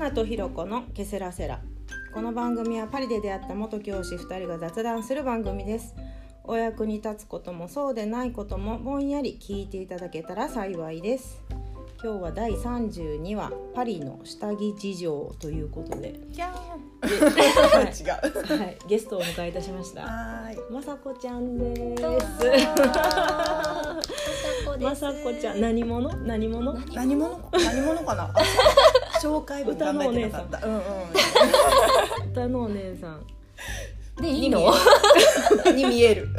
花とひろこのケセラセラ。この番組はパリで出会った元教師2人が雑談する番組です。お役に立つこともそうでないこともぼんやり聞いていただけたら幸いです。今日は第32話パリの下着事情ということで、はい 違う。はい、ゲストをお迎えいたしました。はーい。まさこちゃんです。ままさこちゃん何者？何者？何者？何者かな？あ紹介文考えてなかったうん。歌のお姉さん。でいいの？うんに見える。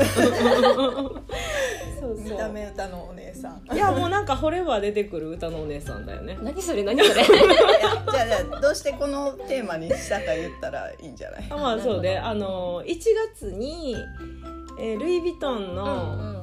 そう見た目歌のお姉さん。いやもうなんか掘れば出てくる歌のお姉さんだよね。何それ？何それ？じゃあじゃあどうしてこのテーマにしたか言ったらいいんじゃない？あまあそうであの1月に、えールイ・ヴィトンの,、うんうん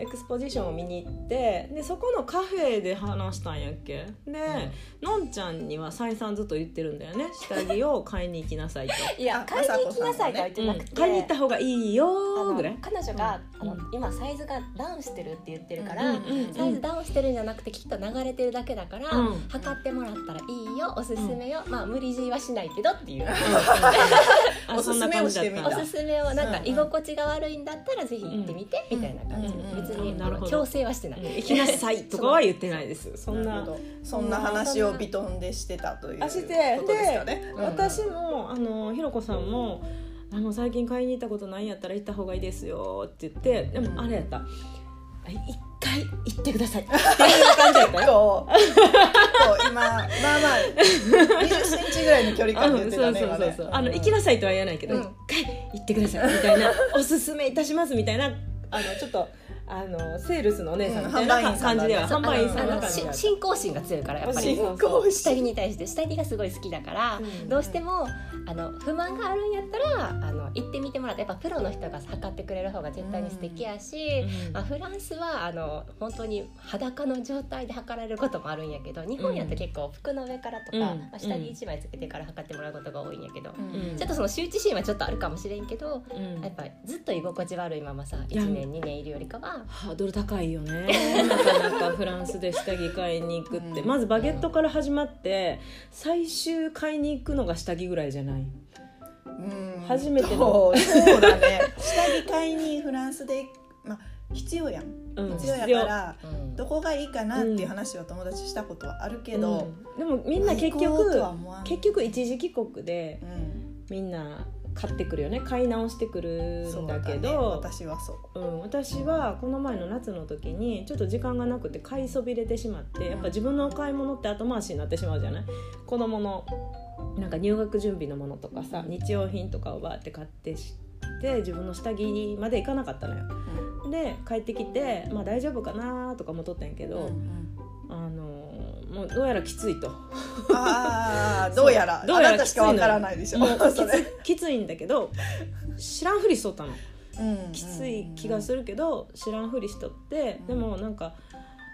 エクスポジションを見に行ってでそこのカフェで話したんやっけ？で、のんちゃんには再三ずっと言ってるんだよね。下着を買いに行きなさいと、いやあ買いに行きなさいとは言ってなくて、買いに行った方がいいよあのーぐらい彼女が、うんあの今サイズがダウンしてるって言ってるから、うんうんうん。サイズダウンしてるんじゃなくてきっと流れてるだけだから、うん。測ってもらったらいいよおすすめよ、まあ無理強いはしないけどっていう、あおすすめをしてみたおすすめをなんかうん居心地が悪いんだったらぜひ行ってみて、みたいな感じ、うんうん別に強制はしてない、うん。行きなさいとかは言ってないです。そんなそんな話をビトンでしてたということですかね。うん。私もあのひろこさんもあの最近買いに行ったことないんやったら行った方がいいですよって言ってでもあれやった「一回行ってください」っていう感じやったよ。今まあまあ20センチぐらいの距離感でうん言ってそうそうそうたねあの行きなさいとは言わないけど、うん。一回行ってくださいみたいなおすすめいたしますみたいなあのちょっとあのセールスのお姉さんみたいな感じでは販売員さんあの信仰心が強いからやっぱり。信仰心。下着に対して下着がすごい好きだから、うん。どうしてもあの不満があるんやったらあの行ってみてもらってやっぱプロの人が測ってくれる方が絶対に素敵やし、うん。まあ、フランスはあの本当に裸の状態で測られることもあるんやけど日本やと結構服の上からとか、うん。まあ、下着1枚つけてから測ってもらうことが多いんやけど、うん。ちょっとその羞恥心はちょっとあるかもしれんけど、うん。やっぱずっと居心地悪いままさや1年2年いるよりかは。ハードル高いよね。なかなかフランスで下着買いに行くって、うん。まずバゲットから始まって最終買いに行くのが下着ぐらいじゃない。うん。初めての。そうだね。下着買いにフランスでまあ必要やん。うん必要やからうん。どこがいいかなっていう話は友達したことはあるけど、うん。でもみんな結局結局一時帰国でうん。みんな買ってくるよね。買い直してくるんだだけね。ど私はそう。うん、私はこの前の夏の時にちょっと時間がなくて買いそびれてしまってやっぱ自分のお買い物って後回しになってしまうじゃない？子供のなんか入学準備のものとかさ日用品とかをバーって買ってして自分の下着まで行かなかったのよ。で帰ってきて、まあ、大丈夫かなとかもとったんやけど、うんうん。あのもうどうやらきついと。ああ どうやら。どうやらしかわからないでしょ。もうきついんだけど知らんふりしとったの。うん。きつい気がするけど知らんふりしとって、うん。でもなんか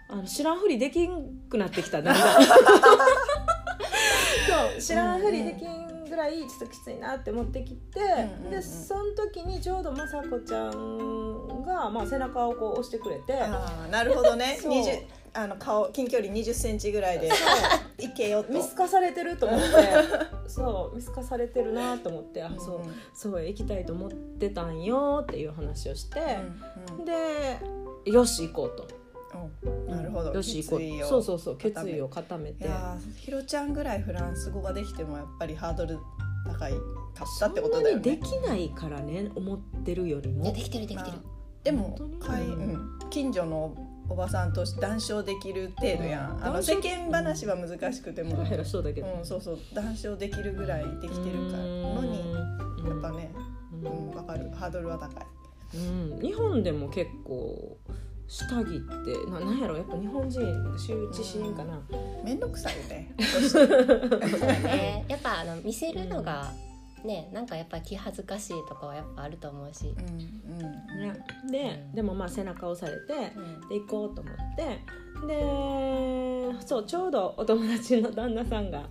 あの知らんふりできんくなってきた。だんだん そう 知らんふりできんぐらいちょっときついなって思ってきて、でその時にちょうど雅子ちゃんが、まあ、背中をこう押してくれて。ああなるほどね。そう。20あの顔近距離2 0センチぐらいでいけよと。見透かされてると思ってそう見透かされてるなと思ってあそう、うんそう行きたいと思ってたんよっていう話をして、うんでよし行こうと。うんなるほど。よし行こうそうそうそう決意を固めいてひろちゃんぐらいフランス語ができてもやっぱりハードル高いかったってことだよそんなにねできないからね思ってるよりも。できてるできてる、でもうん、近所のおばさんと談笑できる程度やん、あの世間話は難しくても、そうだけど、うん、そうそう。談笑できるぐらいできてるからのにやっぱね、うん、わかる。ハードルは高い。うん、日本でも結構下着ってななんやろやっぱ日本人羞恥心かな、めん。どくさいよね。そうだね。やっぱあの見せるのがねなんかやっぱ気恥ずかしいとかはやっぱあると思うし、うんうんね、で、うん。でもまあ背中を押されてうん。で行こうと思ってでそうちょうどお友達の旦那さんが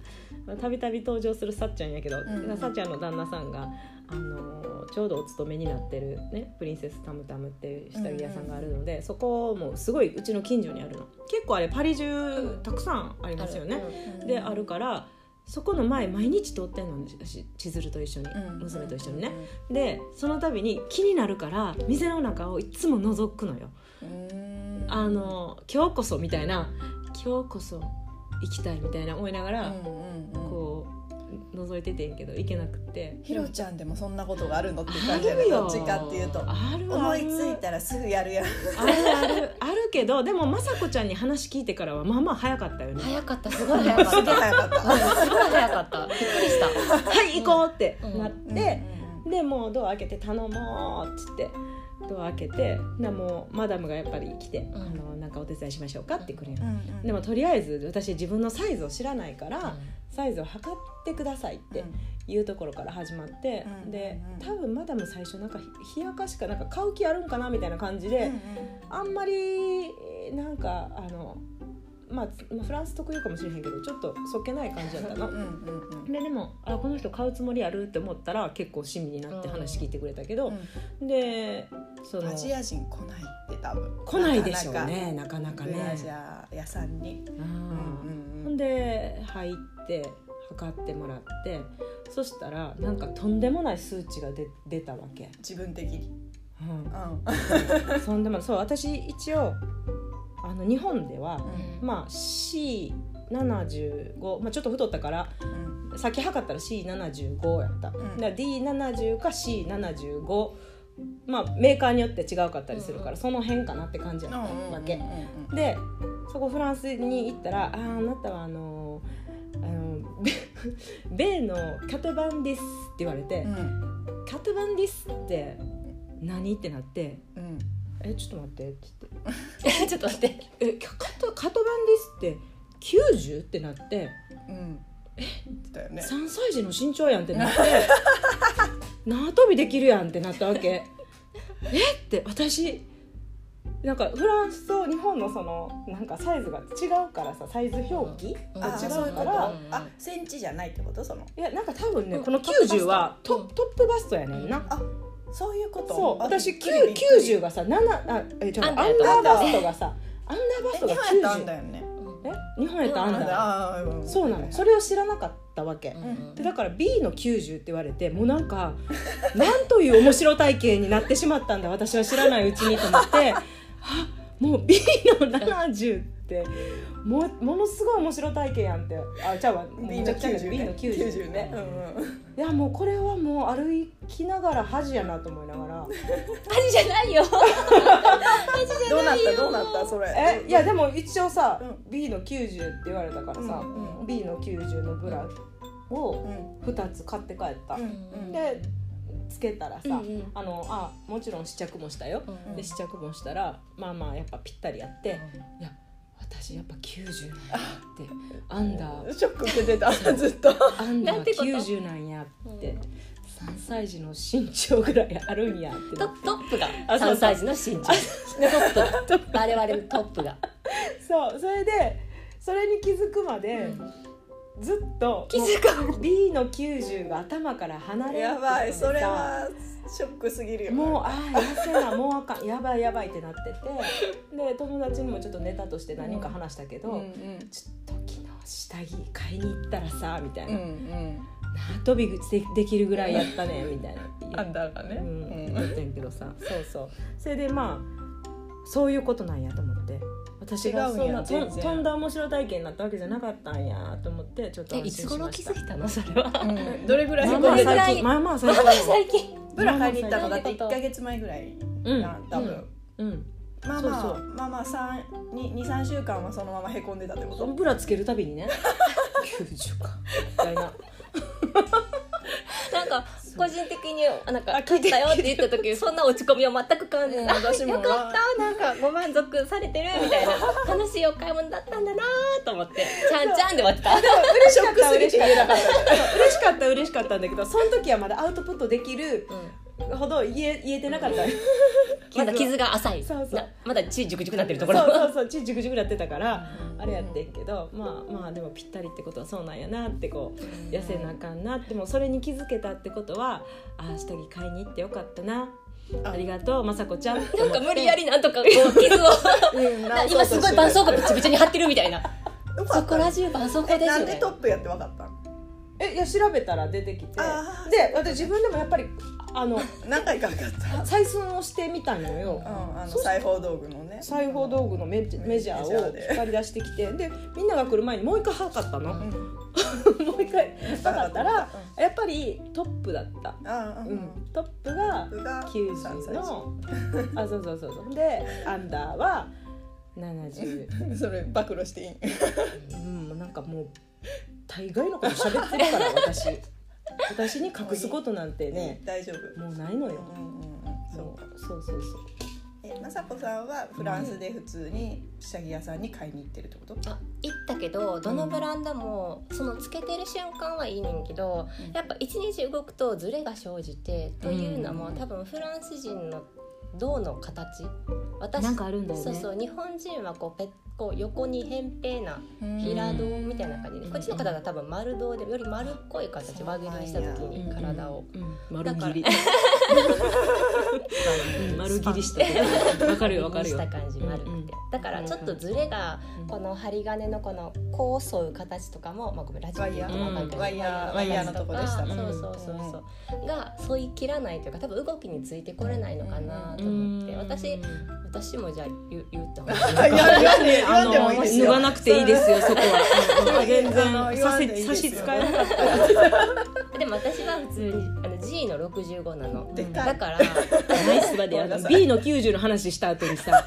たびたび登場するさっちゃんやけど、うん。さっちゃんの旦那さんが、あのーちょうどお勤めになってる、ね、プリンセスタムタムっていう下着屋さんがあるので、そこもすごいうちの近所にあるの。結構あれパリ中たくさんありますよね。うん。であるからそこの前毎日通ってんの私千鶴と一緒に、うん。娘と一緒にね、でその度に気になるから店の中をいつも覗くのよ、うん。あの今日こそみたいな今日こそ行きたいみたいな思いながら、うんうんうん。こう覗いててんけど行けなくて。ひろちゃんでもそんなことがあるのって感じやね。るよ。どっちかっていうと。あるある思いついたらすぐやるやん。あるある。あるけどでも雅子ちゃんに話聞いてからはまあまあ早かったよね。早かった。すごい早かっすげえた。早かったすごい早かった。びっくりした。はい行こうってうん。なって、でもうドア開けて頼もうっつってドア開けてなもうマダムがやっぱり来て、うん。あのなんかお手伝いしましょうかってくれる、うんうんでもとりあえず私自分のサイズを知らないから、サイズを測ってくださいっていうところから始まって、うんでうん多分マダム最初なんかひ冷やかしかなんか買う気あるんかなみたいな感じで、あんまりなんかあの、まあ、まあフランス特有かもしれへんけどちょっとそっけない感じだったのうん。うんうんうん。ででもあこの人買うつもりあるって思ったら結構親身になって話聞いてくれたけど、でそのアジア人来ないって多分。来ないでしょうねなかなか。ね。ジ。ャー屋さんに、うんうん。ほんで入って測ってもらってそしたらなんかとんでもない数値が出出たわけ。自分的に、うん。うん。そんでもそう私一応あの日本では、うん。まあ C75、まあ、ちょっと太ったからうん。さっき測ったら C75 やった、ん。だから D70 か C75 まあメーカーによって違うかったりするから、うん。その辺かなって感じやったわけ、うんうんうんでそこフランスに行ったら「あああなたはあのあのベベーのカトバンです」って言われて「うん。カトバンです」って何？ってなってうん「えちょっと待って」って言って ちょっと待って「えカトカトバンです」って90ってなってうん。だよね。3歳児の身長やんってなって。縄跳びできるやんってなったわけ。えって私なんかフランスと日本のそのなんかサイズが違うからさサイズ表記うん。が違うからうんあセンチじゃないってこと？その。いやなんか多分ねうんこのトップバスト90はトップバストやねんな。あそういうこと？そうあ私びっくり。びっくり90がさ7あえちょアンダアンダーーバストがさアンダーバストがえ日本やったらあんだ90よね。え日本やったらアンダー。そうなの。それを知らなかったわけ。うんでだから B の90って言われてもうなんか なんという面白体験になってしまったんだ私は知らないうちにと思って。あもう B の70ってもうものすごい面白体験やんって。あちゃうわ。B のめちゃくちゃ90 B のね。90 90ね。うんうん。いやもうこれはもう歩きながら恥やなと思いながら。恥じゃないよ。どうなった？どうなった？それ。えいやでも一応さ、う B の90って言われたからさ、うんうん B の90のブラをうん。2つ買って帰った、うんうん。でつけたらさ、うんうん。あのあもちろん試着もしたよ、うんで試着もしたらまあまあやっぱぴったりやって、いや私やっぱ90なんやって。アンダー。ショック受けてたずっと。アンダーなんてこと？90なんやって、うん。3歳児の身長ぐらいあるんやってトトップが？あそうそう3歳児の身長。トップが。我々のトップが。そうそれでそれに気づくまで、ずっと気づか B の90が頭から離れやばいさそれはショックすぎるよもうああ痩せなもうあかんやばいやばいってなってて。で友達にもちょっとネタとして何人か話したけど、うんうんちょっと昨日下着買いに行ったらさみたいな、うんうん。縄跳びでできるぐらいやったねみたいな。アンダーがね。うん。うん。言ってんけどさ。そうそう。それでまあそういうことなんやと思って私がそんなととんだ面白体験になったわけじゃなかったんやと思ってちょっといつ頃気心しました。づいたのそれは。うん。どれぐらいまあまあ最近。まあまあ最近。ブラ買いに行ったのだって1まあまあか月前ぐらいうんな多分。うん。まあそうそまあまあまあ23週間はそのままへこんでたってことブラつけるたびにね。90か。みたいな。なんか個人的になんか買ったよって言った時そんな落ち込みを全く感じうんない、あ私も。よかったなんかご満足されてるみたいな楽しいお買い物だったんだなと思ってちゃんちゃんで終わってた。嬉しかった嬉しかった。た嬉しかった嬉しかったんだけどその時はまだアウトプットできるうん。ほど言え言えてなかった まだ傷が浅い。そうそう。なまだ血ジュクジュクなってるとそうころ。そうそう血ジュクジュクなってたからあれやってんけどまあまあでもぴったりってことはそうなんやなってこう痩せなあかんなってもうそれに気づけたってことはああ下着買いに行ってよかったな。あ。ありがとう雅子ちゃん。なんか無理やりなんとかこう傷を。今すごい絆創膏ビチビチに貼ってるみたいな。そこら中絆創膏えですよね。なんでトップやって分かったのえいや調べたら出てきて。で私自分でもやっぱりあの何回かかった。採寸をしてみたのよ。うん、あの裁縫道具のね。裁縫道具のメジメジャーを引っ張り出してきて。でみんなが来る前にもう一回測ったの、うん。もう一回測ったらやっぱりトップだった、あうんトップが90のあそうそうそうそう。でアンダーは70 それ暴露していい。うんなんかもう大概のこと喋ってるから 私。私に隠すことなんてね大丈夫。もうないのよ、うんそそうう。そうそうそう。えまさこさんはフランスで普通に下着屋さんに買いに行ってるってこと？あ行ったけどどのブランドもそのつけてる瞬間はいいねんけどうん。やっぱ一日動くとズレが生じてというのもうん。多分フランス人の胴の形？私なんかあるんだよね。そうそう日本人はこうペッこう横に扁平な平胴みたいな感じでうん。こっちの方が多分丸胴でより丸っこい形輪切りにした時に体を。うん。丸だ切り。うん 丸切りしたけどわかるよわかるよ。した感じ丸くて、うんうん。だからちょっとズレがうん。この針金のこのこう沿う形とかも、まあ、ごめんラジオでワイヤー。ワイヤーのとこでした。ねそうそうそうそう、が沿い切らないというか多分動きについてこれないのかなと思って、私私もじゃあ言う言った方がい。い いや言わんで言わんでもいいですよ。脱がなくていいですよ そこは。そう全然差し支えなかった。でも私は普通にあの G の65なの。でかい。だからナイスバであのごめんなさい。B の90の話した後にさ。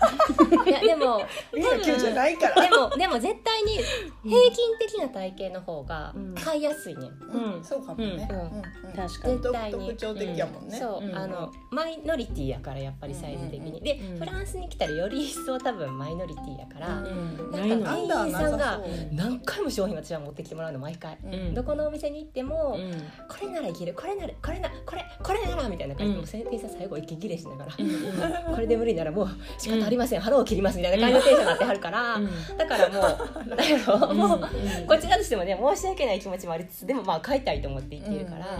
いやでもいや急じゃないから。でもでも絶対に平均的な体型の方が買いやすいねん、うん。そうかもね。うん。うん。うん。確かに。独絶対に特徴的やもんね。そう、うん。あのマイノリティやからやっぱりサイズ的に、うんで、うんフランスに来たらより一層多分マイノリティやから、うんなんか店アンダーなさ員さんが何回も商品私は持ってきてもらうの毎回、うん。どこのお店に行っても、うん。これならいけるこれならこれなこれこれならみたいな感じで、うん。店員さん最後息切れしながら、うん これで無理ならもう仕方ありません、腹を切りますみたいな感じのテンションになってはるから、だからもう なんやろ、もうこちらとしてもね申し訳ない気持ちもありつつでもまあ買いたいと思って言ってるから、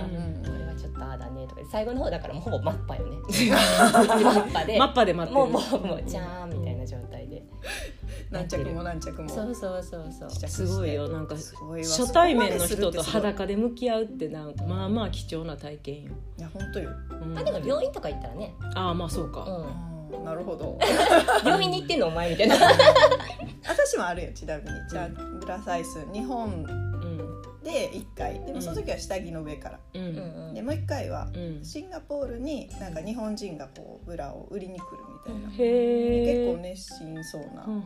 ちょっとああだねとか最後の方だからもうほぼマッパよね。マッパで。マッパで待ってる。もうもうもうじゃーんみたいな状態で。何着も何着も。そうそうそうそう。すごいよ。なんか初対面の人と裸で向き合うってなんかまあまあ貴重な体験よ、いや本当よ。うん。あでも病院とか行ったらね、ああまあそうか、うん、うん。なるほど。病院に行ってんのお前みたいな。私もあるよちなみに。じゃあブラサイズ日本うんで1回。でもその時は下着の上から。ううんん。でもう1回はうん。シンガポールになんか日本人がこうブラを売りに来るみたいな。へえ結構熱心そうなうん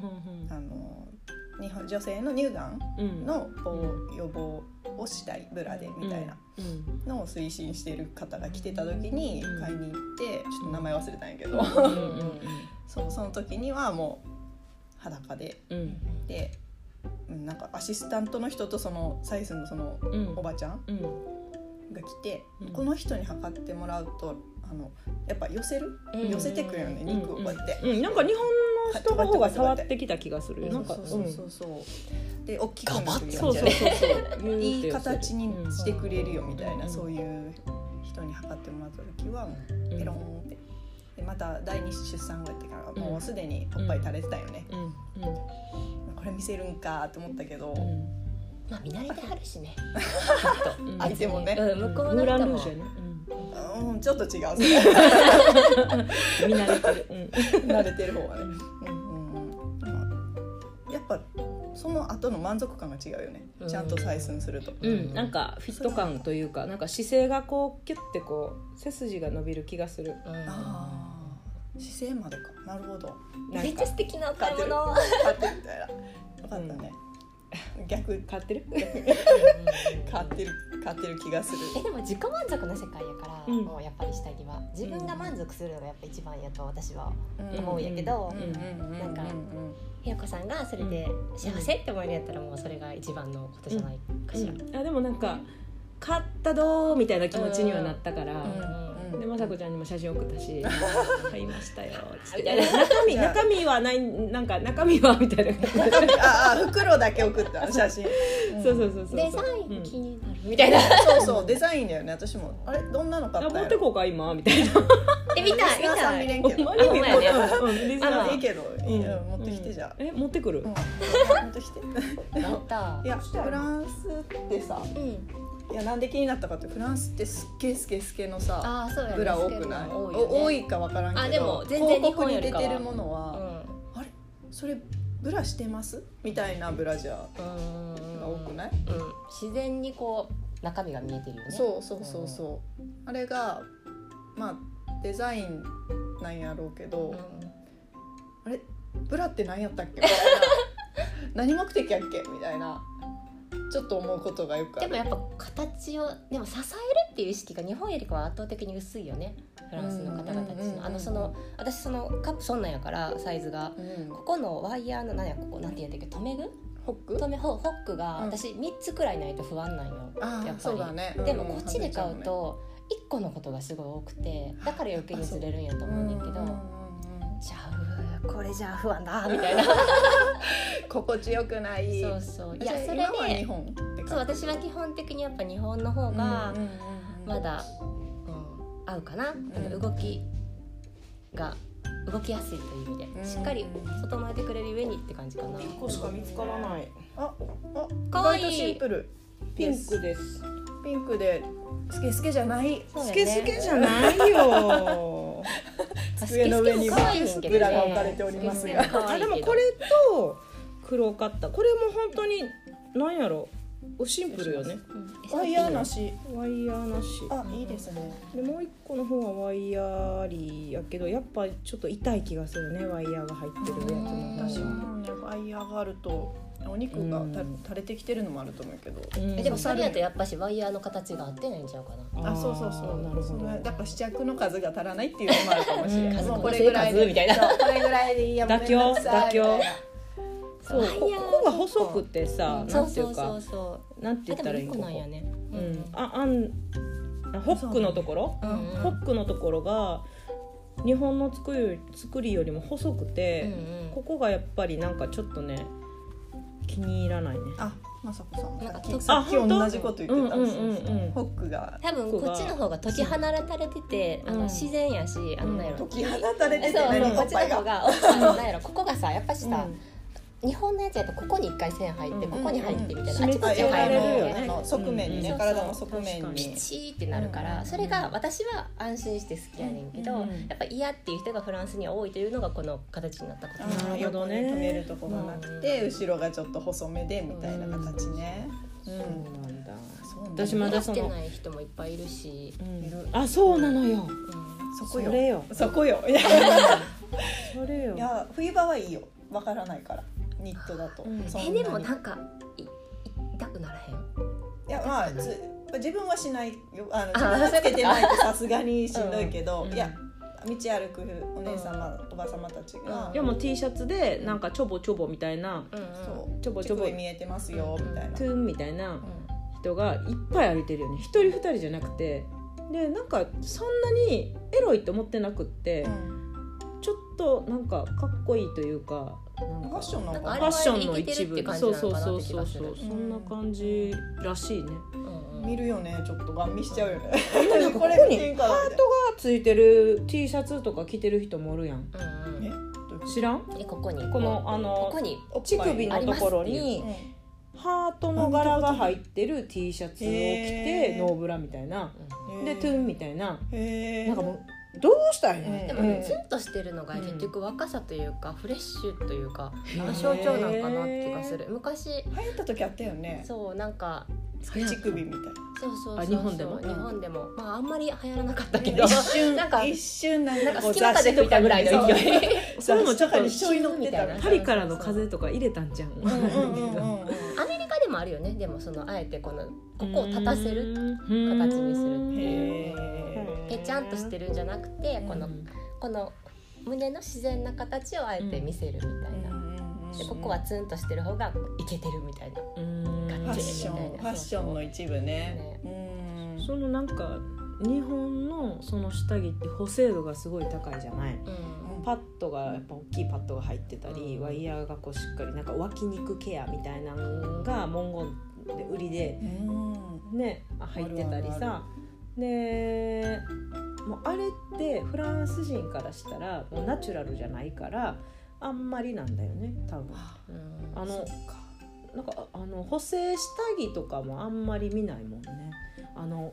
あの日本女性の乳がんのこう予防をしたいブラでみたいな。うん。のを推進してる方が来てた時にうん。買いに行ってちょっと名前忘れたんやけど。うん そうその時にはもう裸で。うん。でうんなんかアシスタントの人とそのサイズのそのうん。おばちゃんうん。が来て、うん。この人に測ってもらうとあのやっぱ寄せる、うん。寄せてくるよね肉をこうやって。うん。なんか日本の人の方が触ってきた気がするよ。なんかそうそうそうそう。で大きくガバッなるよそうそうそうそう。いい形にしてくれるよみたいな、うん。そういう人に測ってもらった時はペロンってでまた第二子出産後やってからもうすでにおっぱい垂れてたよね、うん。うん。これ見せるんかと思ったけど、うん。まあ見慣れてはるしね。う ん相手もね。うん。向こうムーラの人もん、ちょっと違う。見慣れてる。うん。慣れてる方はね、うんうんやっぱその後の満足感が違うよね。うん。ちゃんと採寸すると、うん、なんかフィット感というかなんか姿勢がこうキュッてこう背筋が伸びる気がする。うん。ああ姿勢までか。なるほど。めっちゃ素敵なお買い物買ってるみたいな。分かったね、逆買ってる？買ってる買ってる気がする。えでも自己満足の世界やから、うん。もうやっぱり下着は。自分が満足するのがやっぱ一番やと私はうん。思うんやけど、なんかひよこさんがそれで幸せって思えるんやったらもうそれが一番のことじゃないかしら、うん。あでもなんか買ったどーみたいな気持ちにはなったから、うん。でまさこちゃんにも写真送ったし 買いましたよつって。みたいな中身中身はないなんか中身はみたいな。ああ袋だけ送った写真、うん。そうそうそうそう。デザイうんン気になる。みたいな、そうそうデザインだよね私も。あれ？どんなの買あったんやろ？持ってこうか今？みたいな。え見た見見たい。れんけど。ほんまやね。うんうんリスナー。あのいいけど、いいよ。持ってきてじゃあ、え持ってくる？うん。持ってきて。やった。いやフランスってさうん。やいやなんで気になったかってフランスってすっげえスケスケのさブラ多くない？多い,、お多いか分からんけどあでも全然日広告に出てるものは、うあれ？それブラしてます？みたいなブラジャーんうんが多くない、うん、自然にこう中身が見えてるよね。そうそうそうそう。あれがまあデザインなんやろうけど、うん。あれ？ブラって何やったっけ？みたいな。何目的やっけ？みたいなちょっと思うことがよくある。でもやっぱ形をでも支えるっていう意識が日本よりかは圧倒的に薄いよね。フランスの方々たちのあのその私そのカップそんなんやからサイズが。うん。ここのワイヤーの何やここなんて言うんだっけ留め具？ホック？留めホホックがうん。私3つくらいないと不安なんよ。やっぱりね。でもうんこっちで買うと1個のことがすごい多くてだから余計にずれるんやと思うねんけど。うんうんうんうんじゃあう。ーこれじゃあ不安だみたいな。心地よくない。そうそう。いやそれじゃあ今は日で本そう私は基本的にやっぱ日本の方がまだ、うん、合うかな、ん。動きが動きやすいという意味うん。でしっかり整えてくれる上にって感じかな。1個しか見つからない。ああかわいい。シンプル。ピンクですピンクでスケスケじゃない。ね。スケスケじゃないよ。机の上にはスケスケも可愛いんけどね。ブラが置かれておりますが。スケスケも可愛いけど。あでもこれと黒かった。これも本当になんやろ。シンプルよね。うん。ワイヤーなし。ワイヤーなし。あいいですね。でもう一個の方はワイヤーありやけどやっぱちょっと痛い気がするね。ワイヤーが入ってるやつの私方がもねワイヤーがあるとお肉が垂れてきてるのもあると思うけど。うん。えでもそれやとやっぱしワイヤーの形が合ってないんちゃうかな。あそうそうそう。なるほど。だから試着の数が足らないっていうのもあるかもしれない、うん。もうこれぐらいで。数みたいな。これぐらいでいいや妥協妥協。そう。ここが細くてさそなうんそううそうていう。なんて言ったらいいあでも一個なんやこね。こうん。ああんあホックのところ？うんうん。ホックのところが日本の作り作りよりも細くうんて、うん。ここがやっぱりなんかちょっとね気に入らないね。あまさこさん。もなんかさっきさっき同じこと言ってた。んですようん。うんうんうん。ホックが。多分こっちの方が解き放たれててあのうん自然やしあのなんやろ。解き放たれててえそうこっちの方がなんやろ。ここがさやっぱしさうん日本のやつやとここに一回線入ってうんここに入ってみたいな。うんあちこち入ね。あの側面にね、うん。体の側面に。ピチーってなるから、うんそれが私は安心して好きやねんけど、うんやっぱ嫌っていう人がフランスには多いというのがこの形になったことなるほどね。止めるとこがなくて、後ろがちょっと細めでみたいな形ね、そうなんだ。そうなんだ。私まだそのしてない人もいっぱいいるし、あそうなのよ。うん。そこよ。それよ。そこ それよ。いや冬場はいいよ。わからないからニットだと、うん。えでもなんか痛くならへん？いやまあつ自分はしないよ。あのあ自分はつけてないとさすがにしんどいけど、うんいや道歩くお姉様、おば様たちが、うん。いやもう T シャツでなんかちょぼちょぼみたいなうんうんそう。ちょぼちょぼ。見えてますよみたいな、トゥーンみたいなう人がいっぱい歩いてるよね。一人二人じゃなくて。でなんかそんなにエロいって思ってなくって、ちょっとなんかかっこいいというかファッションなんか。ファッションの一部そうそうそうそうそう。そんな感じらしいね。見るよねちょっと。ガン見しちゃうよね、これここに見てんかなみたいなついてる T シャツとか着てる人もおるやん。知らん？えここに。このあこの乳首のところにうハートの柄が入ってる T シャツを着てノーブラみたいな。んでトゥーンみたいな。なんかもうどうしたん。でもねツンとしてるのが結局若さというかフレッシュというかあの象徴なんかなって気がする。昔流行った時あったよね。そうなんか乳首みたいな。そうそうそうそう。あ日本でも？日本でも。まああんまり流行らなかったけど。一瞬なんか一瞬なんなんか隙間風吹いたぐらいの勢い。それもちょっと雑誌とかに乗ってたみたいな。パリからの風とか入れたんじゃん、アメリカでもあるよねでもそのあえてこのここを立たせる形形にするっていうぺちゃんとしてるんじゃなくてこのこの胸の自然な形をあえて見せるみたいな、でここはツンとしてる方がイケてるみたいな。ファッション。ファッションの一部ね。うん。そのなんか日本のその下着って補正度がすごい高いじゃない？うん。パッドがやっぱ大きいパッドが入ってたり、うん。ワイヤーがこうしっかりなんか脇肉ケアみたいなのが文言で売りでうん。ね入ってたりあるあさでもうあれってフランス人からしたらもうナチュラルじゃないからあんまりなんだよね多分。うんあのなんかあの補正下着とかもあんまり見ないもんね。あの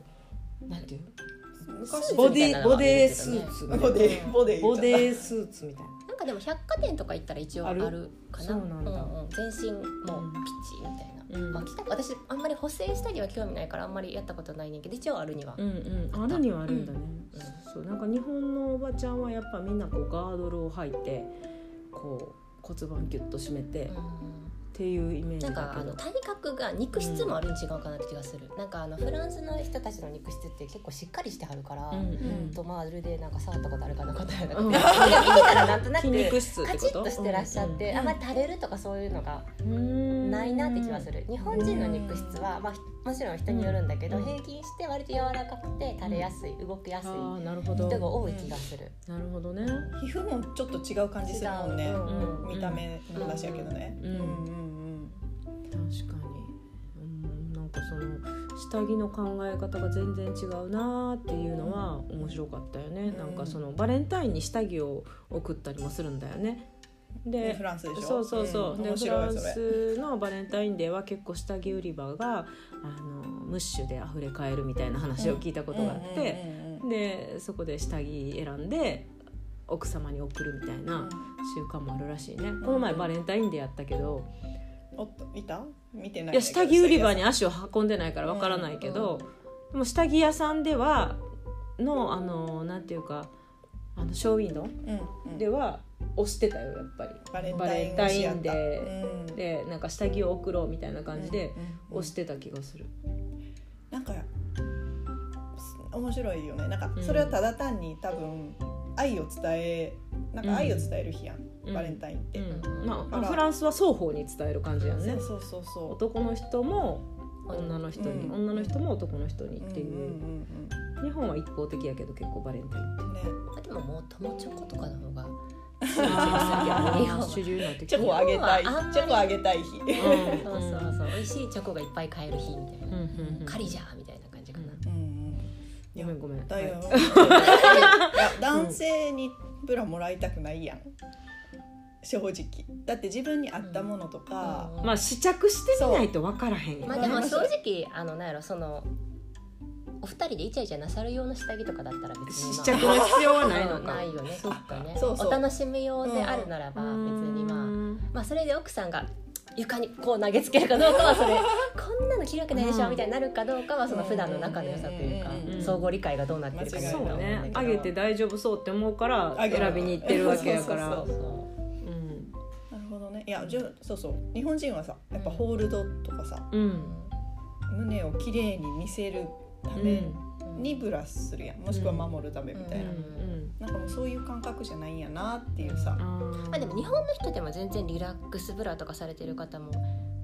なんていう昔ボディボデースーツみたいな。ボディボディボーデースーツみたいな。なんかでも百貨店とか行ったら一応ああるるかな。そうなんだ。んうん。全身もうピッチみたいな、うん。まあ、着た私あんまり補正下着は興味ないからあんまりやったことないねんけど一応あるには、うんうん。あるにはあるんだね、うん。そうなんか日本のおばちゃんはやっぱみんなこうガードルを履いてこう骨盤ギュッと締めて、っうん。ていうイメージなんだけど。かあの体格が肉質もあるに違うかなって気がする、なんかあのフランスの人たちの肉質って結構しっかりしてはるから、うんうん。とまるでなんか触ったことあるかなことやなくて、うん。見てたらなんとなく筋肉質ってカこと？チッとしてらっしゃって、うんあんまり垂れるとかそういうのがうんないなって気はする。日本人の肉質は、まあ、もちろん人によるんだけど、うん。平均して割と柔らかくて垂れやすい動きやすいああなるほど。人が多い気がする、なるほどね。皮膚もちょっと違う感じするもんね、違う。うん見た目の話やけどね、うんうんうん。確かに、うん、なんかその下着の考え方が全然違うなっていうのは面白かったよね、うん。なんかそのバレンタインに下着を送ったりもするんだよねででフランスでしょ？そうそうそう、ん。面でフランスのバレンタインデーは結構下着売り場があのムッシュで溢れ返るみたいな話を聞いたことがあって、うんうんうんうんでそこで下着選んで奥様に送るみたいな習慣もあるらしいね、この前バレンタインデーやったけど、おっといた？見てないいや下着売り場にあ足を運んでないからわからないけど、でも下着屋さんではのあのなんていうかあのショーウィンドウうんうん。では押してたよやっぱり。バレンバタインで、うん。でなんか下着を送ろうみたいな感じでうんうんうん。押してた気がする、なんか面白いよね。なんかうん。それはただ単に多分愛を伝えなんか愛を伝える日やん、うん。バレンタインって、うん。まあ、フランスは双方に伝える感じやんね。そうそうそうそう。男の人も女の人に、うん。女の人も男の人にっていう、うんうん日本は一方的やけど結構バレンタインって。うんうんね。あでももう友チョコとかの方が主流になってきチョコあげたい。チョコあげたい日、うん。そうそうそう。美味しいチョコがいっぱい買える日みたいな、うんカリじゃーみたいな感じかな、うんうんうん。ごめん。ごめんだよ、男性にブラもらいたくないやん。正直。だって自分に合ったものとか、うん。まあ試着してみないと分からへんまあでも正直あのなんやろそのお二人でイチャイチャなさる用の下着とかだったら別に、試まあ、着の必要はないのうんか。ないよねきそっか。ね。そうそう。お楽しみ用であるならば別にまあ。まあそれで奥さんが床にこう投げつけるかどうかはそれ こんなの着るわけないでしょうんみたいになるかどうかはその普段の仲の良さというか相互理解がどうなってるかによそうると思うんだけどね。あげて大丈夫そうって思うから選びに行ってるわけやから。そうそうそうう。ん。なるほどね。いやじゃあそうそう。日本人はさやっぱホールドとかさ、うん。胸をきれいに見せるたうん。めにブラするやん。もしくは守るためみたいな、うん。なんかもうそういう感覚じゃないんやなっていうさ、まあでも日本の人でも全然リラックスブラとかされてる方も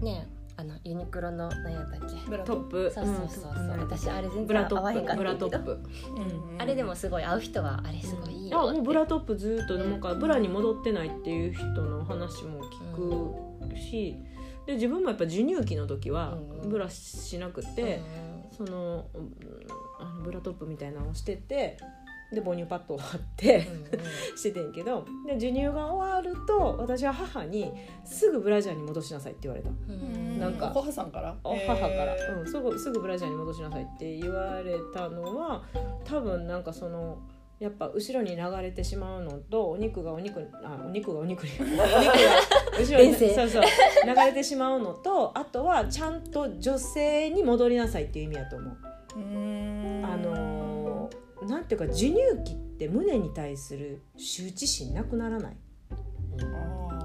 ねあのユニクロの何やったっけ？ブラトップ。そうそうそうそう、ん。私あれ全ブラト然合わへんかップブったけど。ラトップ。うんうんあれでもすごい合う人はあれすごいいいよあもうブラトトップずっとなんかブラに戻ってないっていう人の話も聞くし、で自分もやっぱ授乳期の時はうん。ブラしなくて、そのうんあのブラトップみたいなのをしててで母乳パッドを貼って、しててんけどで授乳が終わると私は母にすぐブラジャーに戻しなさいって言われた。うん。なんかお母さんから？お母から、うん、すぐすぐブラジャーに戻しなさいって言われたのは多分なんかそのやっぱ後ろに流れてしまうのとお肉がお肉にあお肉がお肉に。お肉が後ろにそうそう流れてしまうのとあとはちゃんと女性に戻りなさいっていう意味だと思う。うあのーなんていうか授乳期って胸に対する羞恥心なくならない？うん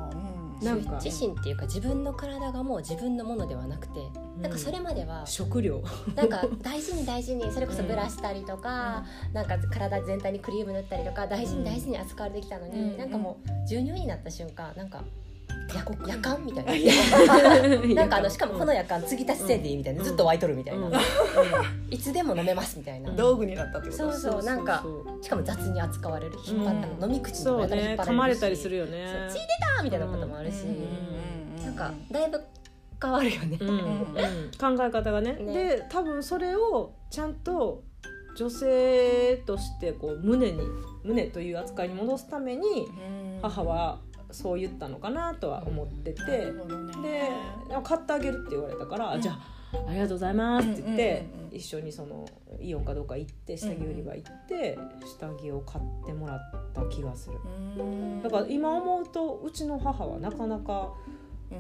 なんか。自身っていうか自分の体がもう自分のものではなくて、なんかそれまでは食料。なんか大事に大事に それこそブラしたりとか、なんか体全体にクリーム塗ったりとか大事に大事に扱われてきたのに、うん。なんかもう授乳になった瞬間なんかや過酷夜間？みたいな。な なんかあのしかもこの夜間継ぎ足しせんでいいみたいな、ずっと湧いとるみたいな、うん。いつでも飲めますみたいな、うん。道具になったってこと？そうそう。なんかしかも雑に扱われる。引っ張った、飲み口にそうもやたら引っ張られるし。ね噛まれたりするよね。血出たみたいなこともあるし、うんなんかだいぶ変わるよね、うんうん。考え方がね。ね。で多分それをちゃんと女性としてこう胸に胸という扱いに戻すためにうん。母はそう言ったのかなとは思ってて、ね。で買ってあげるって言われたから、うん。じゃあありがとうございますって言って、うんうんうんうん。一緒にそのイオンかどうか行って下着売り場行って、下着を買ってもらった気がする。うん。だから今思うとうちの母はなかなかう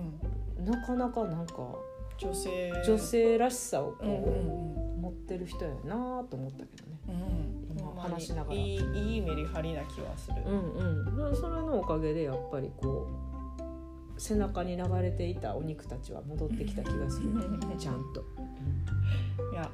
ん。なかなかなんか女性。女性らしさをこうんうんう持ってる人やなと思ったけどね。うん。うん今話しながら。いいいいメリハリな気はする。うんうん、それのおかげでやっぱりこう背中に流れていたお肉たちは戻ってきた気がする。ちゃんと。いや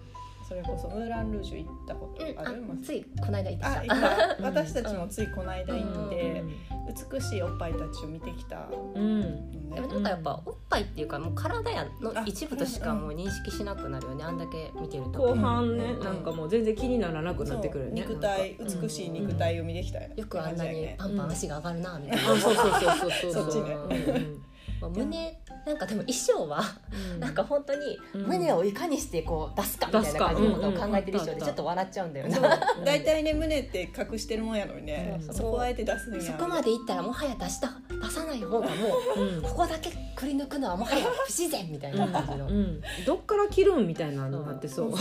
それこそムーラン・ルージュ行ったことうんある、あついこの間行ってた。うん 私たちもついこの間行って、う美しいおっぱいたちを見てきた。のん、でもねなんかやっぱおっぱいっていうかもう体やのあ一部としかもう認識しなくなるよねあんだけ見てると。後半ね、うん。なんかもう全然気にならなくなってくるよね。そう肉体美しい肉体を見てきたよよくあんなにパンパン足が上がるなみたいな、あそうそうそうそうそう。そっちね。うん。まあ胸なんかでも衣装はうん。なんか本当にうん。胸をいかにしてこう出すかみたいな感じのことを考えてる人でちょっと笑っちゃうんだよね、大体ね胸って隠してるもんやのにね、うん。そこをあえて出すそこまでいったらもはや出した出さない方がもううん。ここだけくり抜くのはもはや不自然みたいな感じの。うん、どっから切るんみたいなのになってそう。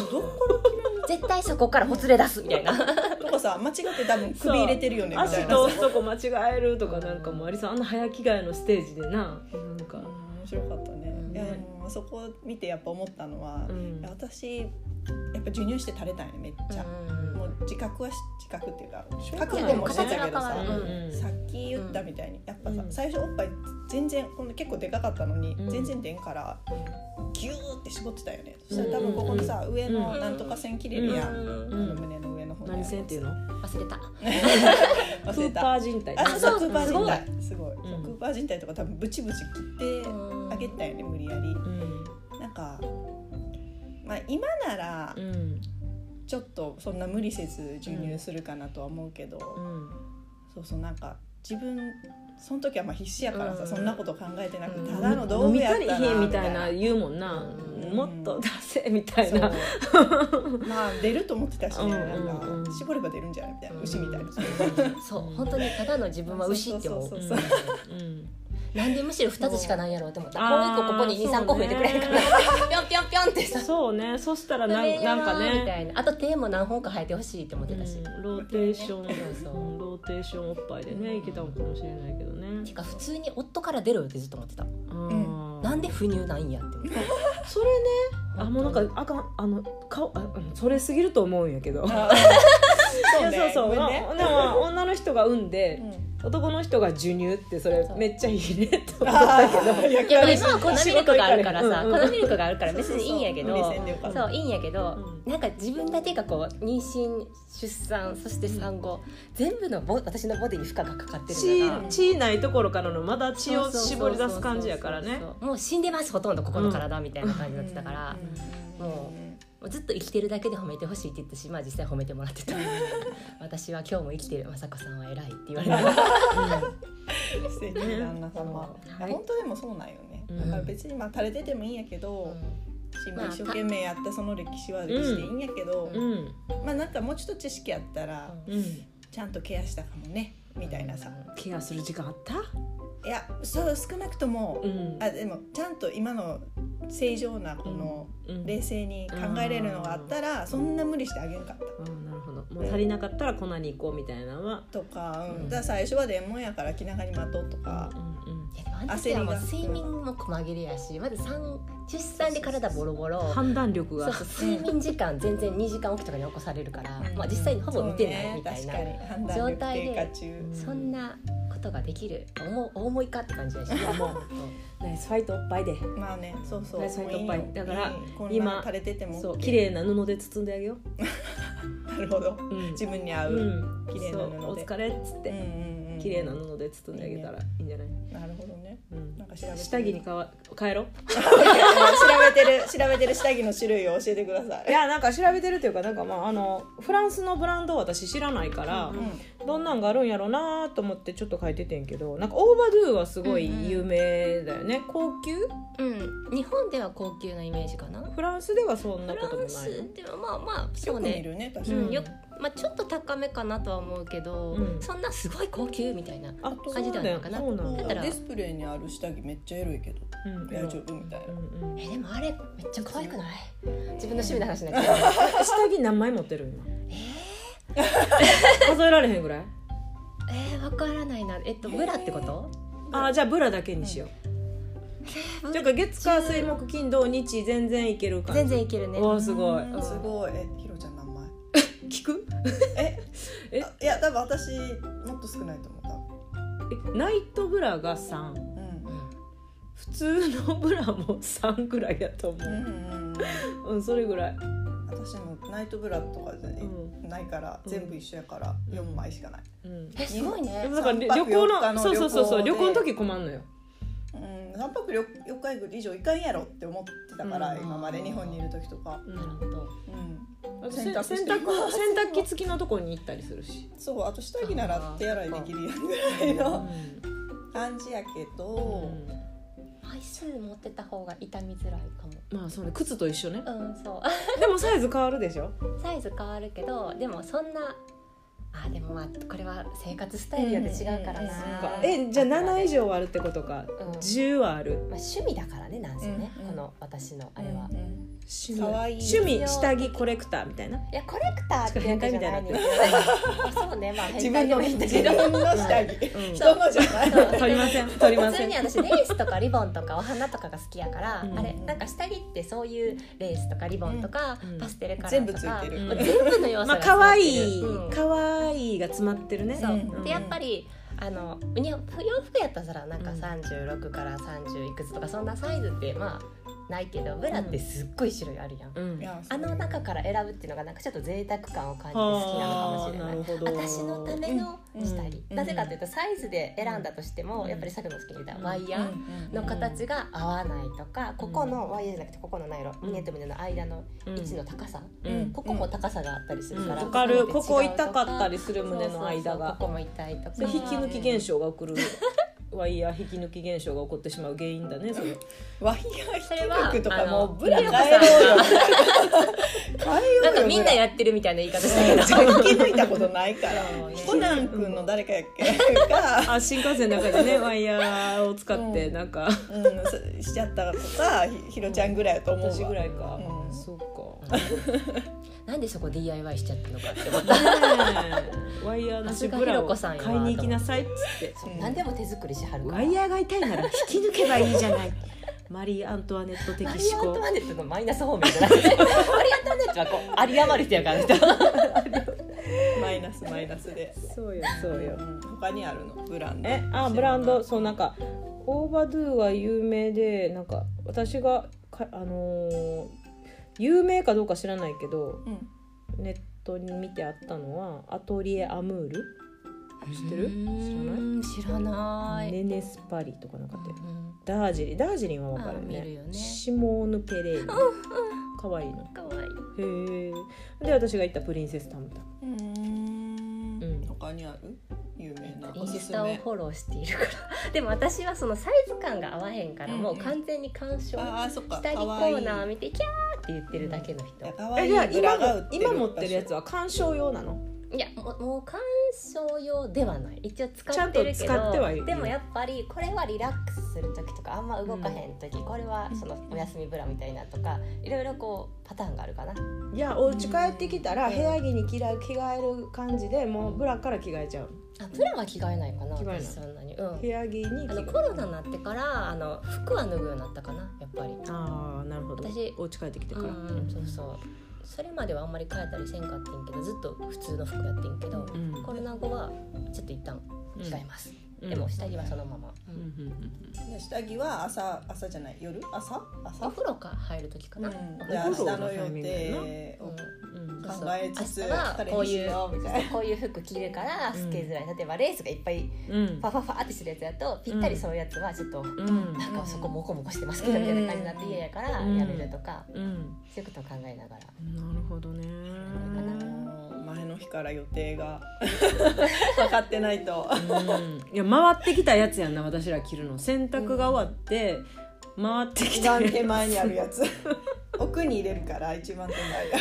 絶対そこからほつれ出すみたいな。とかさ間違って多分首入れてるよねみた足いな。通すとこ間違えるとかなんかもうありさんあんな早着替えのステージでななんかうん、面白かったね、うんいやでもそこ見てやっぱ思ったのは、私やっぱ授乳して垂れたんよねめっちゃ、もう自覚はし自覚っていうか覚悟もしてたけどさ、さっき言ったみたいにやっぱさ、うん。最初おっぱい全然こんな結構でかかったのに、うん。全然出んからギューって絞ってたよね。そしたら多分ここのさ、上のうん。なんとか線切れるやん、うん。この胸の上の方何線っていうの？忘れた。ク ー忘れた。パー人体。あそうそう。クーパーすごい。人体すごい、クーパー人体とか多分ブチブチ切ってあげたよね無理やり。うん。なんかまあ今ならうん。ちょっとそんな無理せず授乳するかなとは思うけど、うん。そうそうなんか自分その時はまあ必死やからさ、うん。そんなこと考えてなくただの道具やったな足りひんみたいなみ言うもんな、うんもっと出せみたいなまあ出ると思ってたしね、うんなんか絞れば出るんじゃないみたいな、うん牛みたいな、そう本当にただの自分は牛って思うなんでむしろ2つしかないやろうって思った。もう一個ここに2、3個増えてくれるからそうぴょんぴょんぴょんって。さそうね。そしたらなんなんかみたね、いな。あと手も何本か生えてほしいって思ってたし、うんローテーション。そうそう。うんローテーションおっぱいでねいけたのかもしれないけどね。てか普通に夫から出ろよってずっと思ってた。うん。なんで父乳なんやって思って。それね。あもうなんかあかん。あの顔あそれすぎると思うんやけど。そうね。そうそう。ね。でも女の人が産んでうん男の人が授乳ってそれめっちゃいいねって思ったけど。今は粉ミルクがあるから。さ仕事行かれへん粉ミルクがあるから別にいいんやけどそういいんやけど、うなんか自分だけがこう妊娠出産そして産後、全部のボ私のボディに負荷がかかってる血から。血ないところからのまだ血を絞り出す感じやからね。もう死んでますほとんどここの体みたいな感じになってたから、うん。ももうずっと生きてるだけで褒めてほしいって言ったしまあ実際褒めてもらってた。私は今日も生きてる雅子さんは偉いって言われて。素敵な旦那様、う。んい。や本当でもそうなんよね、うん。だから別にまあ垂れててもいいんやけど、しまあまあ一生懸命やったその歴史は歴史でいいんやけど、うん。まあなんかもうちょっと知識あったら、うん。ちゃんとケアしたかもねみたいなさ、ケアする時間あった？いやそう少なくとも、うん。あでもちゃんと今の正常なこのうん。冷静に考えれるのがあったら、そんな無理してあげんかった。うんなるほど。もう足りなかったら粉に行こうみたいなのは。とか、うん。うん。だ最初はでもんやから気長に待とうとか、うんうんいやでもあの時はもう睡眠も細切れやしまず産出産で体ボロボロ。判断力が。そうそう睡眠時間全然2時間起きとかに起こされるから、まあ、実際にほぼ見てないみたいなそうね、確かに。判断力低下中。そんなことができる重大思いかって感じやし。もうナイスファイトおっぱいで。まあねそうそう。ナイスファイトおっぱいだから今な垂れてても。そう綺麗な布で包んであげよ なるほど。う、うん。自分に合う、うん。綺麗な布で。お疲れっつって、綺麗な布で包んであげたらいいんじゃない、なるほどね。うんなんか調べ下着にかわ変えろ。調べてる 調べてる下着の種類を教えてください。いやなんか調べてるっていうかなんかまああのフランスのブランドを私知らないから、うんどんなんがあるんやろうなと思ってちょっと書いててんけどなんかオーバードゥはすごい有名だよね、高級？うん。日本では高級なイメージかな。フランスではそんなフこともない。ランスではまあまあそよく見うねるね確かに、うん、よまあ、ちょっと高めかなとは思うけど、うん。そんなすごい高級みたいなあ感じではないかなそうなんだだったらディスプレイにある下着めっちゃエロいけどうん。大丈夫みたいな。うんうんえでもあれめっちゃ可愛くない？自分の趣味の話になっちゃう。下着何枚持ってる今？数えられへんぐらい？えー、分からないな。えっとブラってこと？あじゃあブラだけにしよう、ていうか月火水木金土日全然いける感じ。全然いけるね。おーすごい。うんすごい聞く？え？え？あいや多分私もっと少ないと思ったえナイトブラが3うん。普通のブラも3ぐらいやと思う。んうんうんううんそれぐらい。私もナイトブラとかでうないから、うん。全部一緒やから4枚しかない、うん。えすごいでねもだから旅行ののそうそうそうそう旅旅行の時困んのようん、3泊4日以上いかんやろって思ってたから、うん。今まで日本にいる時とか、うんなるほど。うん、あと洗洗濯濯洗濯洗濯機付きのとこに行ったりするし、そうあと下着なら手洗いできるやんぐらいの感じやけど、枚数持ってた方が傷みづらいかも。まあそうね。靴と一緒ね。うんそう。でもサイズ変わるでしょ？サイズ変わるけどでもそんなあでもまあこれは生活スタイルによって違うからな、うんうんえじゃあ7以上はあるってことか、うん。10はある。まあ、趣味だからねなんせね、うんうん。この私のあれは、うんうん趣味。かわいい趣味下着コレクターみたいな？いやコレクターっていうわけじゃないねんけどそうねまあ自分の変態自分の下着、うん。人のじゃない取りません取りま普通せんに私レースとかリボンとかお花とかが好きやから、うん。あれなんか下着ってそういうレースとかリボンとか、うん。パステルカラ全ーとか部ついてる、全部の要素まあが詰まってる。可愛いうん。可愛いが詰まってるね。そう、うん。でやっぱりあのに洋服やったらなんかうん36から30いくつとかそんなサイズってまあないけどブラってすっごい種類あるやん、うん。あの中から選ぶっていうのがなんかちょっと贅沢感を感じて好きなのかもしれな。いはあなるほど。私のための下着、うん。なぜかというとサイズで選んだとしても、うん。やっぱりさっきの好きに言ったうん。ワイヤーの形が合わないとか、ここのワイヤーじゃなくてここのなんやろうん。胸と胸の間のうん。位置の高さ、うん。ここも高さがあったりするから、わかる。ここ痛かったりする胸の間が。そうそうそうここも痛いとか。引き抜き現象が起こるワイヤー引き抜き現象が起こってしまう原因だねそれ。ワイヤー引き抜くとかもうブラ変えひろよ変えようよ。なんかみんなやってるみたいな言い方したけど引き抜いたことないから。コナン君の誰かやっけ？が、あ新幹線の中でねワイヤーを使ってなんか。うん、そしちゃったとかひひろちゃんぐらいやと思うわ。私ぐらいか、うん。そうかなんでそこ DIY しちゃったのかって思った。ワイヤーのさすがブラ買いに行きなさいっつって。うん何でも手作りしはるから。ワイヤーが痛いなら引き抜けばいい じゃない。マリー・アントワネット的マリー・アン思考トワネットのマイナス方面じゃなくてマリー・アントワネットはこう有り余る人やから人マイナスマイナスで。そうよそうよ。うん他にあるの？ブランド。えあブランド。そうなんかオーバードゥは有名でなんか私がかあのー有名かどうか知らないけどうん。ネットに見てあったのはアトリエ・アムール？知ってる？知らない？ネネスパリとかなんかって。うんダージリンダージリンはわかるよあ見るよね。シモーヌ・ペレーヌかわいいの。かわいい。へえで私が行ったプリンセスタムタ。ムうーん。うん。他にある？有名なインスタをフォローしているから。でも私はそのサイズ感が合わへんからうんうん。もう完全に鑑賞ああそっか。下着コーナー見てキャーって言ってるだけの人。えじゃ今今持ってるやつは鑑賞用なの？いやもうもう鑑賞用ではない。一応使ちゃんとってるけど使ってはいる。でもやっぱりこれはリラックスする時とかあんま動かへん時、これはそのお休みブラみたいなとかいろいろこうパターンがあるかな。いやお家帰ってきたらうん部屋着に着替える感じでもうブラから着替えちゃうあブラは着替えないかな着替えない。私そんなに。うん。部屋着に着あのコロナになってからあの服は脱ぐようになったかなやっぱり。ああなるほど。私お家帰ってきてから。うんそうそう。それまではあんまり変えたりせんかってんけどずっと普通の服やってんけど、うん。コロナ後はちょっと一旦着替えます、うんでも下着はそのまま、で下着は朝朝じゃない？夜？朝？お朝風呂か入る時かな、うん。おで明日の予定を考えつつそうこういうこういう服着るから透けづらい、例えばレースがいっぱいうん。ファファファってするやつやとぴったりそういうやつはちょっと、うん。なんかそこモコモコしてますけどみたいな感じになって嫌やからやうん。めるとか、うん。そういうことを考えながら。なるほどね前の日から予定が。分かってないと。うん。いや回ってきたやつやんな私ら着るの。洗濯が終わって回ってきた一番手前にあるやつ。奥に入れるから一番手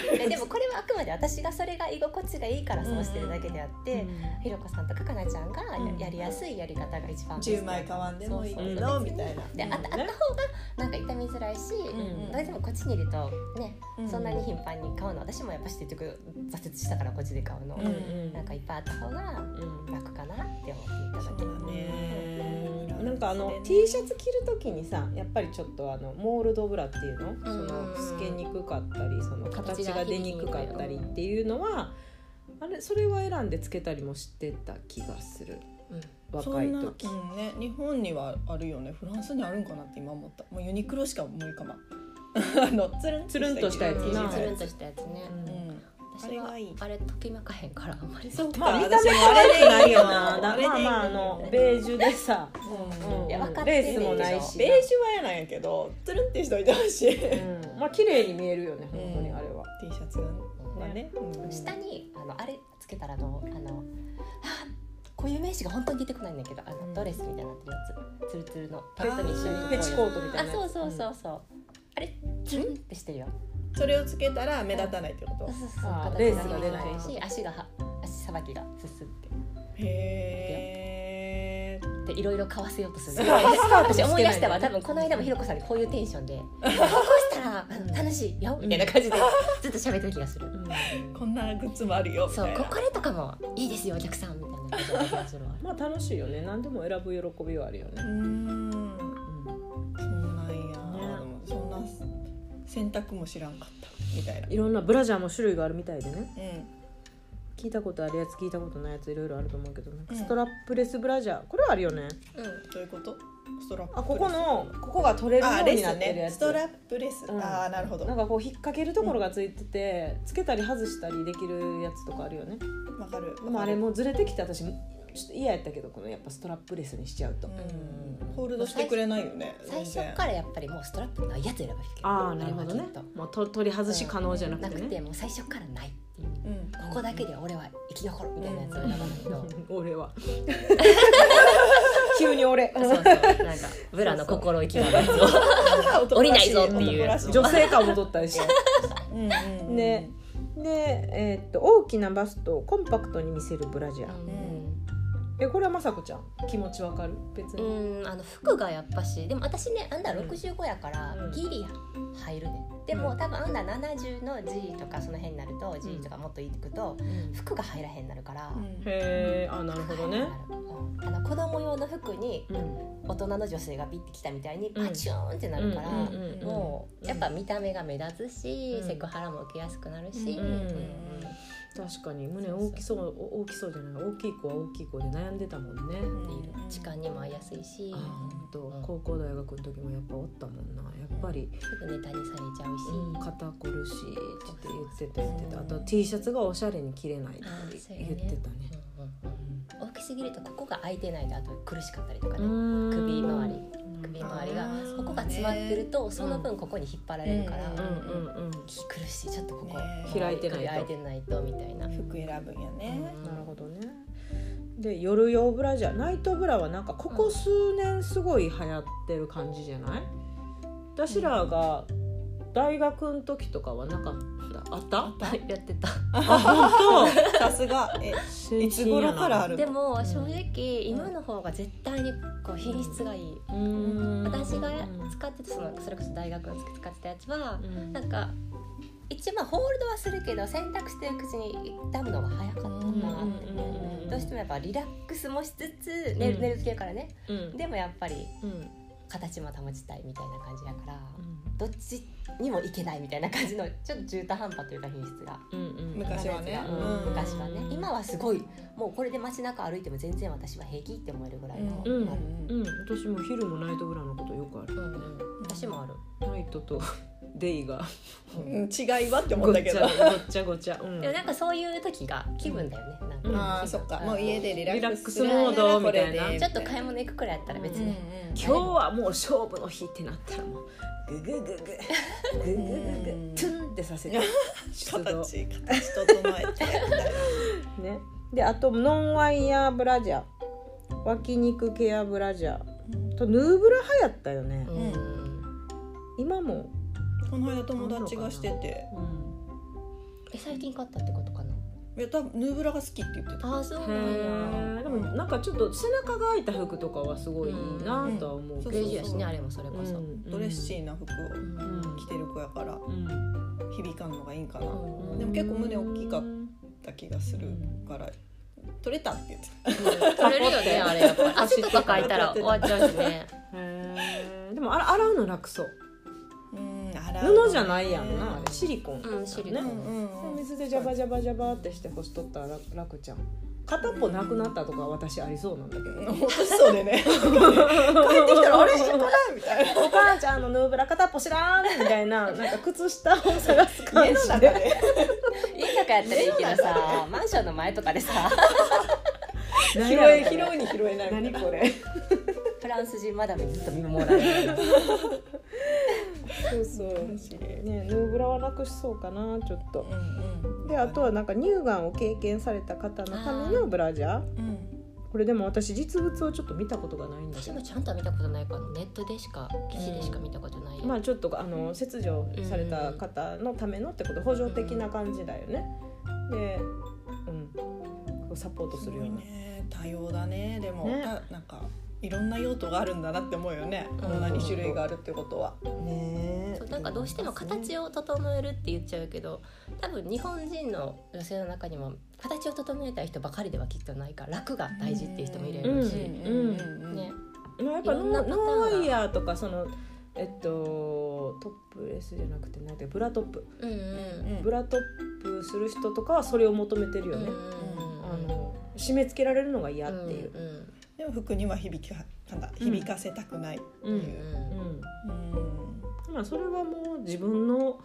前ででもこれはあくまで私がそれが居心地がいいからそうしてるだけであって、ひろこさんとかかなちゃんがやうん。やりやすいやり方が一番ベスト10枚買わんでもいいけそうどみたいな。であったあったね方がなんか痛みづらいし、んどうしてもこっちにいるとね、うん。そんなに頻繁に買うの私もやっぱし結局挫折したからこっちで買うの、うんうん。なんかいっぱいあった方がうん楽かなって思っていただける。そうだね。なんかあのね。T シャツ着る時にさやっぱりちょっとあのモールドブラっていうの？そうん。の透けにくかったりその形形がが出にくかったりっていうのはあれそれは選んでつけたりもしてた気がする。そん。な、若い時。うんね、日本にはあるよね。フランスにあるんかなって今思った。もうユニクロしか無理かも あのつるんつ。るんとしたやつな。うんつるんとしたやつね、うん私はれがいい。あれときめかへんからあんまり。そうか。まあ見た目は悪くな。いよな。まあまああのベージュでさ、うん。うん。いや分かってるレースもないし。ベージュは嫌なんやけどつるんってしといてほしい、うん。まあ綺麗に見えるよね本当にあれは、T シャツがね、うん。下にあのあれつけたらどう？あのあこういう名詞が本当に出てこないんだけどあの、うん。ドレスみたいになってるやつツルツルのパッとに一緒に。ペチコートみたいなあそうそうそうそう、あれツルンってしてるよそれをつけたら目立たないってこと？そうそうあレースが出ない。し足がは足さばきがすすって。へえでいろいろ買わせようとする。私思い出したわ。多分この間もひろこさんにこういうテンションで「こうしたらあの楽しいよ」みたいな感じでずっと喋ってる気がする。こんなグッズもあるよみたいな。そうここれとかもいいですよお客さんみたいな感じだった気がするわまあ楽しいよね。何でも選ぶ喜びはあるよね。うーん。そうなんや、でもそんな選択も知らんかったみたいな。いろんなブラジャーも種類があるみたいでねうん聞いたことあるやつ聞いたことないやついろいろあると思うけどなんかうんストラップレスブラジャーこれはあるよねうんどういうこと？ストラップあここのここが取れるよあうにな。ってるやつストラップレス。うんああなるほど。わなんかこう引っ掛けるところがついてて、つけたり外したりできるやつとかあるよねかる。でもあれもうずれてきて私ちょっと嫌やったけどこのやっぱストラップレスにしちゃうと、うん。ホールドしてくれないよね。最初かららやっぱりもうストラップないやつ選ばなきゃいけないああなるほどね。もうと取り外し可能じゃなくなくてね、てもう最初からないっていう。うん。ここだけで俺は生き残るみたいなやつを選ばないと、俺は。急に俺。そうそう。なんかブラの心意気のやつを。降りないぞっていう。女性感も取ったりして。うん。うん。うん。でで、えーっと大きなバストをコンパクトに見せるブラジャー、えこれはまさこちゃん？気持ちわかる？別に、うんあの服がやっぱしでも私ねアンダー65やからうん。ギリ入るねでも多分アンダー70の G とかその辺になると G とかもっといくと服が入らへんなるから、うん。へえあなるほどね、うん。あの子供用の服にうん、大人の女性がピッてきたみたいにパチューンってなるから、うんうんうんうん。もうやっぱ見た目が目立つし、うん。セクハラも受けやすくなるし、うん。うん確かに。胸大きそうお大きそうじゃない。大きい子は大きい子で悩んでたもんね、うん。時間にも合いやすいし、あ本当。うん。高校大学の時もやっぱおったもんな。やっぱり、すぐネタにされちゃうし、うん、肩こるしって言ってた言ってた。あと T シャツがおしゃれに着れないって言ってたね。うんうんうん。大きすぎるとここが空いてないとあと苦しかったりとかね、うん。首周り。うん首周りがここが詰まってるとその分ここに引っ張られるから、うんうんうんうん。苦しいちょっとここ、ね開いてないと。首開いてないとみたいな、服選ぶんやね。うんなるほどね。で夜用ブラジャーナイトブラはなんかここ数年すごい流行ってる感じじゃない？私らが大学の時とかはなかったあった？やってた。あ本 さすが。え当いつ頃からある？の？でも正直今の方が絶対にこう品質がいい、うん。私が使ってたそのそれこそ大学の時使ってたやつはうん。なんか一応まあホールドはするけど洗濯してるうちに傷むのが早かったなって、うんうんうんうんどうしてもやっぱリラックスもしつつ寝る,、うん。寝る時やからね。うん。でもやっぱりうん形も保ちたいみたいな感じやから、どっちにもいけないみたいな感じのちょっと中途半端というか品質が。うんうん。昔はね。うん昔はね。今はすごいもうこれで街中歩いても全然私は平気って思えるぐらいの、うん。あるうん。私も昼もナイトブラのことよくある。うん。うん私もある、ナイトと デイが。うん。違いはって思ごっったけど。ちゃごっちゃごちゃ、うん。でもなんかそういう時が気分だよね、ああそっか。もう家でリラックスモードみたいな。これでちょっと買い物行くくらいやったら別に、今日はもう勝負の日ってなったらもうグググググググググトゥンってさせて形形整えてねであとノンワイヤーブラジャー脇肉ケアブラジャーとヌーブラ流行ったよね、今もこの間友達がしててえ最近買ったってこといや多分ヌーブラが好きって言ってた。ああそうへなんやえでもなんかちょっと背中が開いた服とかはすごいいいなとは思うけど。うん。ベージュやしねあれもそれこそ、うん。ドレッシーな服をうん着てる子やからうん。響かんのがいいんかな。うんでも結構胸大きかった気がするから取れたって言って取れるよねあれやっぱり。足とか書いたら終わっちゃうしね。へえでもあら洗うの楽そう布じゃないやんな。あれシリコンうんシリコン。水でジャバジャバジャバってして干しとったら楽楽ちゃん。片っぽなくなったとか私ありそうなんだけど。うん。落としそうでね。帰ってきたらあれこれみたいな。お母ちゃんのヌーブラ片っぽ知らんみたいななんか靴下を探す感家のじで。中で。家の中やったらいいけどさマンションの前とかで。さ拾え拾うに拾えない何これフランス人マダムにずっと見守られるそうそう。ねヌーブラはなくしそうかなちょっと。うんうん。であとはなんか乳がんを経験された方のためのブラジャー。うん。これでも私実物をちょっと見たことがないんだけど私もちゃんとは見たことないからネットでしか記事でしか見たことないよ、まあちょっとあの切除された方のためのってこと。補助的な感じだよね。でうん。こうサポートするような。ね。多様だね。でもね。たなんかいろんな用途があるんだなって思うよね。こんなに種類があるってことは。ねそうなんかどうしても形を整えるって言っちゃうけど多分日本人の女性の中にも形を整えたい人ばかりではきっとないから楽が大事っていう人もいるし、うん。ね。まあやっぱノーイヤーとかそのえっとトップレスじゃなくて何てブラトップうん。うん。ブラトップする人とかはそれを求めてるよね、あの締め付けられるのが嫌っていう、うんでも服には響かなんだ響かせたくないってう。んいう、うん。うん。まあそれはもう自分の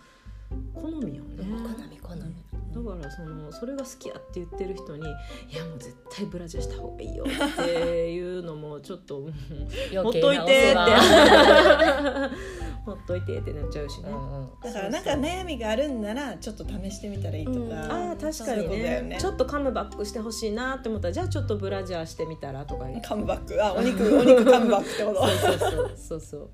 好みよね。うん好み。好みだからそのそれが好きやって言ってる人に「いやもう絶対ブラジャーした方がいいよ」っていうのもちょっとうんほっといてって。ほっといてってなっちゃうしね、うんうん。だからなんか悩みがあるんならちょっと試してみたらいいとか、うん。ああ確かそういうにことだよね。ちょっとカムバックしてほしいなって思ったらじゃあちょっとブラジャーしてみたらとかカムバック。あお肉お肉カムバックってこと。そう。そうそうそう。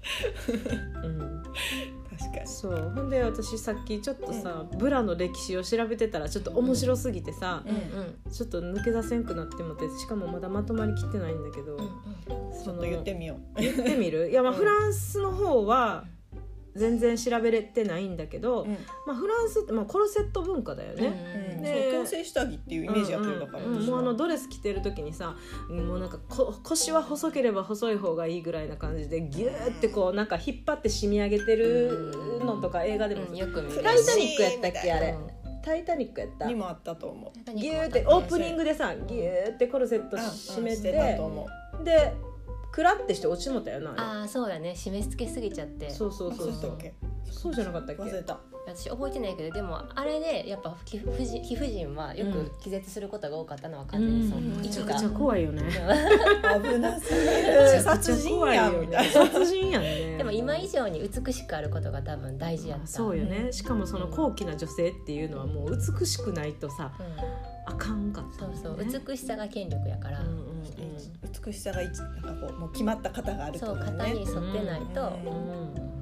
うん 確かに。そう。ほんで私さっきちょっとさ、ブラの歴史を調べてたらちょっと面白すぎてさ、うんうん。ちょっと抜け出せんくなってもってしかもまだまとまりきってないんだけど、うん。ちょっと言ってみよう。言ってみる？いやまあうん。フランスの方は全然調べれてないんだけど、うん。まあ、フランスって、まあ、コルセット文化だよね。うんでそう矯正下着っていうイメージやってるだから、もうあのドレス着てる時にさもうなんかこ腰は細ければ細い方がいいぐらいな感じでギューってこうなんか引っ張って締め上げてるのとか映画でも。うんよく見る。タイタニックやったっけあれ。うん。タイタニックやった？にもあったと思う。ギューってオープニングでさギューってコルセット締めてたと思う。でクラってして落ちもたよなあれああそうだね。締め付けすぎちゃって。そうそうそうそう。そうだっけ？そうじゃなかったっけ？忘れた。私覚えてないけどでもあれでやっぱ貴婦人貴婦人はよく気絶することが多かったのは完全にそう、うん。めちゃくちゃ怖いよね。危なすぎめる殺人怖いやよね。んみたいな殺人やんね。でも今以上に美しくあることが多分大事やった。そうよねしかもその高貴な女性っていうのはもう美しくないとさうんあかんかったそうそう、美しさが権力やから、うんうんうん。美しさが一なんかこうもう決まった型があるってそう型に沿ってないと、うん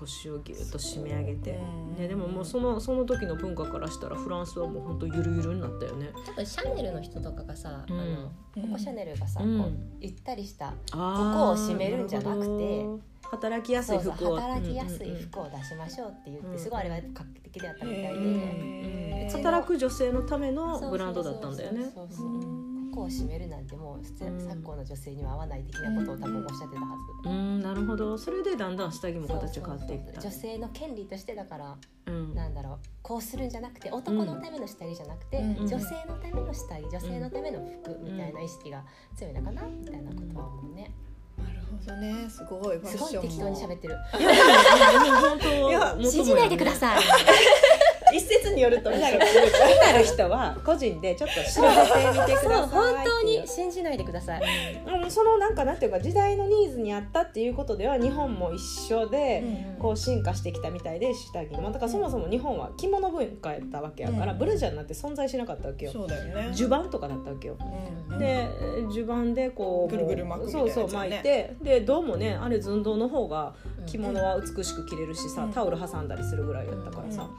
腰をギュッと締め上げて、うんね、でももうそのその時の文化からしたらフランスはもう本当ゆるゆるになったよね。多分シャネルの人とかがさ、うん。あのココシャネルがさ、うん。こうゆったりしたあここを締めるんじゃなくて働きやすい服を。働きやすい服を出しましょうって言って、うんすごいあれが画期的だったみたいで、働く女性のためのブランドだったんだよね。そうそうそうそうを締めるなんてもう昨今の女性には合わない的なことを多分おっしゃってたはず。うんなるほど。それでだんだん下着も形変わっていった。女性の権利としてだからうん。なんだろう。こうするんじゃなくて男のための下着じゃなくて、うん。女性のための下着女性のための服みたいな意識が強いのかなみたいなことは思うね、なるほどね。すごい。ファッションも。すごい適当に喋ってる。いやいやいや本当信じないでください一説説によるとみな気になる人は個人でちょっと調べてみてください本当に信じないでください。うんそのなんかなんていうか時代のニーズに合ったっていうことでは日本も一緒で、こう進化してきたみたいで下着も。だからそもそも日本は着物文化やったわけやから、うん。ブラジャーなんて存在しなかったわけよ。そうだよね。襦袢とかだったわけよ。うん。で襦袢でこうぐるぐる巻くそうそう巻いてでどうもねあれ寸胴の方が着物は美しく着れるしさ、うん。タオル挟んだりするぐらいやったからさ、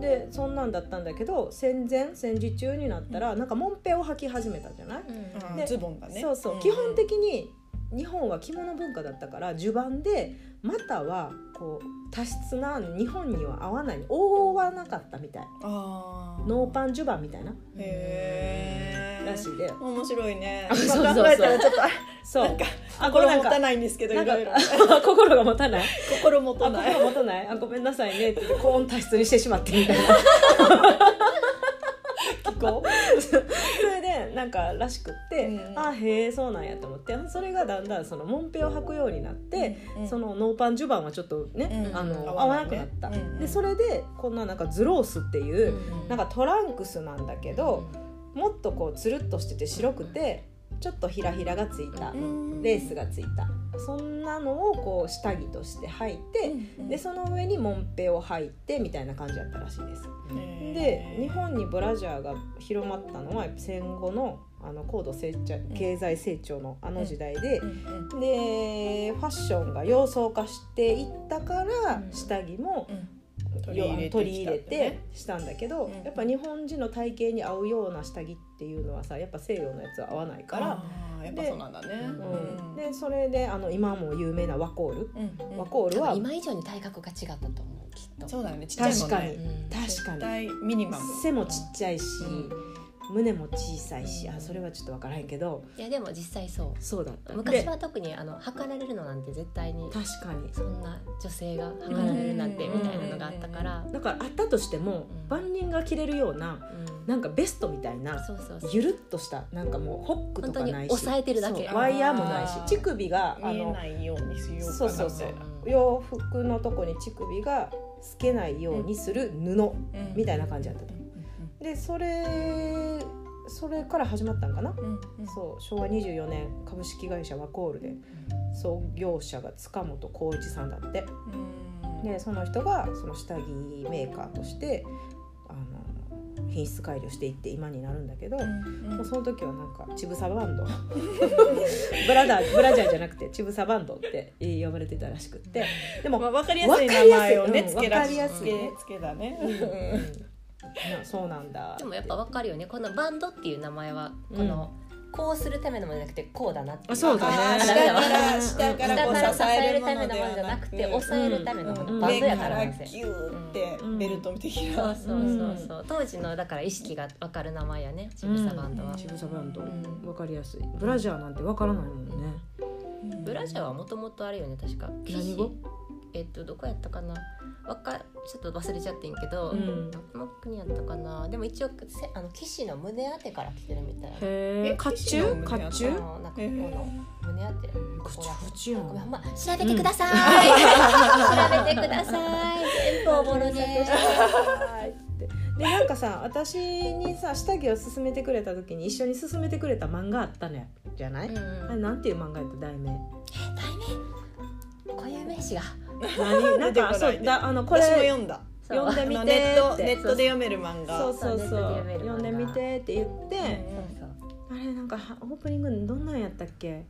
でそんなんだったんだけど戦前戦時中になったらなんかもんぺを履き始めたじゃない、うん。でズボンだね。そうそう、ん。基本的に日本は着物文化だったから襦袢でまたはこう多質な日本には合わない覆わなかったみたい。あー。ノーパン襦袢みたいな。へーらしいで。面白いね。あ今考えたらちょっとそう。なん持たないんですけどないんかろいろ心が持たない？心持あたない。心持たない？あごめんなさいね。って言って高温多湿にしてしまってみたいな。聞こそれでなんからしくって、うん。あへえそうなんやと思って。それがだんだんそのもんぺを履くようになって、うんそのノーパン襦袢はちょっとね、うん。あの合合わわなくなった、うんでそれでこんななんかズロースっていう、うんなんかトランクスなんだけど、もっとこうつるっとしてて白くてちょっとひらひらがついた、うん。レースがついた。そんなのをこう下着として履いて、うんでその上にもんぺを履いてみたいな感じだったらしいです。で日本にブラジャーが広まったのは戦後のあの高度成長経済成長のあの時代ででファッションが洋装化していったから、うん。下着もうん取り入れ取り入れててしたんだけど、うん。やっぱ日本人の体型に合うような下着っていうのはさやっぱ西洋のやつは合わないから、やっぱそうなんだね。うん。でそれであの今も有名なワコール、うん。うんワコールは今以上に体格が違ったと思うきっと。そうだよね。ちっちゃいもん確かに。ねうん確かに絶対ミニマム。背もちっちゃいし、うん胸も小さいしあそれはちょっと分からへんけどいやでも実際そう。そうだった。昔は特にあの測られるのなんて絶対にで確かに。そんな女性が測られるなんてみたいなのがあったから、だからあったとしても、うん。万人が着れるようなうん。なんかベストみたいなそうそうそう。ゆるっとしたなんかもうホックとかないし本当に押さえてるだけ。ワイヤーもないし乳首があ見えのないようにしようかなそうそうそう。洋服のとこに乳首が透けないようにする布うん。みたいな感じだったとでそれそれから始まったんかな、うんうん。そう昭和24年株式会社ワコールで創業者が塚本浩一さんだって。うん。でその人がその下着メーカーとしてあの品質改良していって今になるんだけど、うんもうその時はなんかちぶさバンド。ブラダーブラジャーじゃなくてちぶさバンドって呼ばれてたらしくって。でも、まあ、分かりやすい名前をねわつけらかりやすい。うんわかりやすい。ねつけだね。うんそうなんだ。でもやっぱわかるよね。このバンドっていう名前はこの、こうするためのものじゃなくてこうだなってそうだね。下から下から支えるもので下から支えるためのものじゃなくて押さえるためのもの、うんバンド上やから。からギューってベルト的な、そうそうそうそう。当時のだから意識がわかる名前やね。ちぶさバンドは、ちぶさバンド。ん。わかりやすい。ブラジャーなんてわからないもんね。ブラジャーはもともとあれよね確か。何語？えっとどこやったかなわかちょっと忘れちゃってんけど、うん。どの国やったかな。でも一応せあの騎士の胸当てから来てるみたい。なへええ甲冑？甲冑？なんかこの胸当て。こっちこっちやんま調べてください、調べてください。全部おもろねでなんかさ私にさ下着を勧めてくれた時に一緒に勧めてくれた漫画あったのやじゃない、うんあれなんていう漫画やった？題名？固有名詞が何？なんかそうだあのこれ私も読んだ。読んでみてあのネットネットで読める漫画。そうそうそう。読んでみてって言って、あれなんかはオープニングどんなんやったっけ？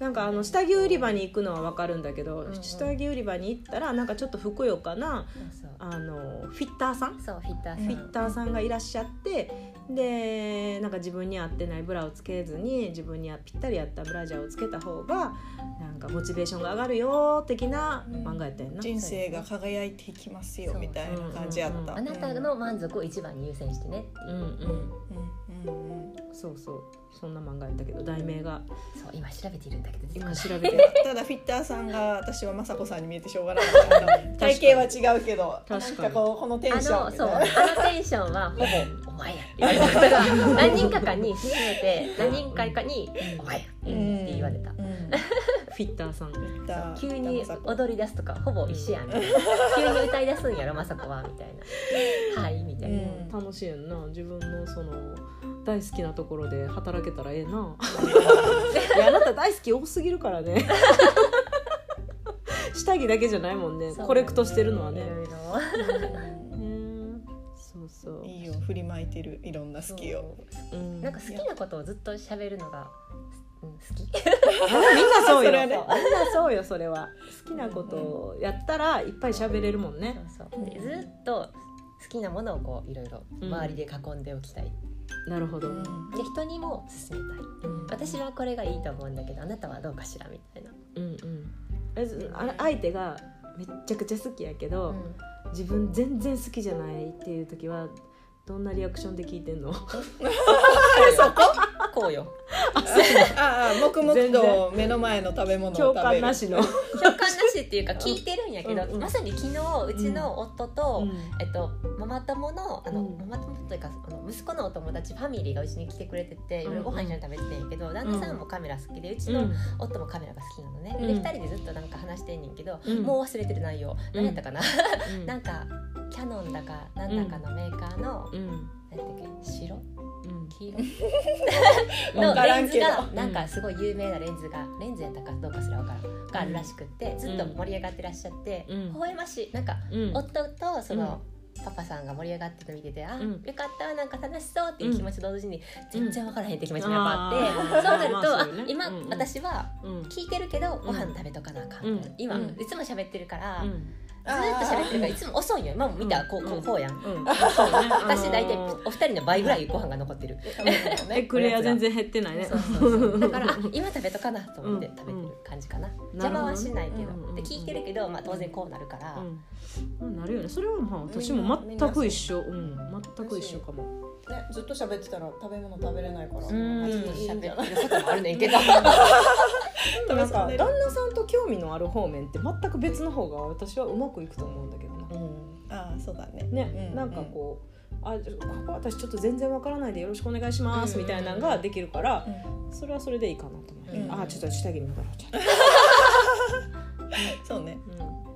なんかあの下着売り場に行くのは分かるんだけど、んうん。下着売り場に行ったらなんかちょっとふくよかなそう。あのフィッターさん？そうフィッターさん。フィッターさんがいらっしゃってでなんか自分に合ってないブラをつけずに自分にぴったり合ったブラジャーをつけた方がなんかモチベーションが上がるよ的な漫画やったよな、人生が輝いていきますよみたいな感じやった、あなたの満足を一番に優先してねっていう、うんうんうんうんうん。そうそうそんな漫画やったけど題名が。そう今調べているんだけど今調べて ただフィッターさんが私は雅子さんに見えてしょうがなかった。体型は違うけど確かこうこのテンションあのそうあみたいなのテンションはほぼ「お前や」って言われた何人かかに勧めて何人かかに「お前や」って言われた、うんフィッターさん。だ急に踊り出すとかほぼ一緒やん。みたいな急に歌い出すんやろまさこはみたいな。はいみたいな、うん。楽しいやんな。自分のその大好きなところで働けたらええな。いやあなた大好き多すぎるからね。下着だけじゃないもんね。そう。コレクトしてるのはね。いろいろ。ね。そうそう。いいよ。振りまいてる。いろんな好きを。う。んなんか好きなことをずっと喋るのが、うん、好き。あみんなそうよ。みんなそうよそれは。好きなことをやったらいっぱい喋れるもんね。ずっと好きなものをこういろいろ周りで囲んでおきたい、なるほど、うん。で人にも勧めたい。うん。私はこれがいいと思うんだけどあなたはどうかしらみたいな、うんうん。あれ相手がめっちゃくちゃ好きやけど、自分全然好きじゃないっていう時はどんなリアクションで聞いてんの？こ？うよ。ああ黙々全と目の前の食べ物を共食べる。感なしの、共感なしっていうか聞いてるんやけど、うんうん。まさに昨日うちの夫と、うん。えっと、ママ友のあの、うん。ママ友というかあの息子のお友達ファミリーがうちに来てくれてて夜ご飯一緒に食べてたんやけど、旦那さんもカメラ好きでうちのうん。夫もカメラが好きなのね、うん。で2人でずっとなんか話してんねんけど、うん。もう忘れてる内容。何やったかな、うん。なんかキャノンだかなんだかのメーカーの、うん。何やっけ白？うん。黄色？わのレンズがなんかすごい有名なレンズがレンズやったかどうかすら分からん。があるらしくってずっと盛り上がってらっしゃって、うん。微笑ましい。なんかうん。夫とその、パパさんが盛り上がってるの見てて、あ、うん。よかったなんか楽しそうっていう気持ちと同時に、全然分からへんって気持ちがやっぱあって、そうなると、まあねあ今、うん。うん。私はうん。聞いてるけどご飯食べとかなあかん、うん。今、うん。いつも喋ってるから、ずっと喋ってるからいつも遅いよ。今も見たらこうこうこうやん、うん。私大体あのー。お二人の倍ぐらいご飯が残ってる、えクレア全然減ってないね。そうそうそう。だからあ今食べとかなと思って食べてる感じかな、邪魔はしないけど、で聞いてるけど、まあ、当然こうなるから、うん、なるよね。それはまあ私も全く一緒。うん。全く一緒かもねずっと喋ってたら食べ物食べれないからる。こともあるねんけど なんかね旦那さんと興味のある方面って全く別の方が私はうまくいくと思うんだけどな。ああそうだね。ね、うん。なんかこう、あここ私ちょっと全然わからないでよろしくお願いしますみたいなのができるから、それはそれでいいかなと思う、うん。あちょっと下着に戻ろうちょっと、そうね。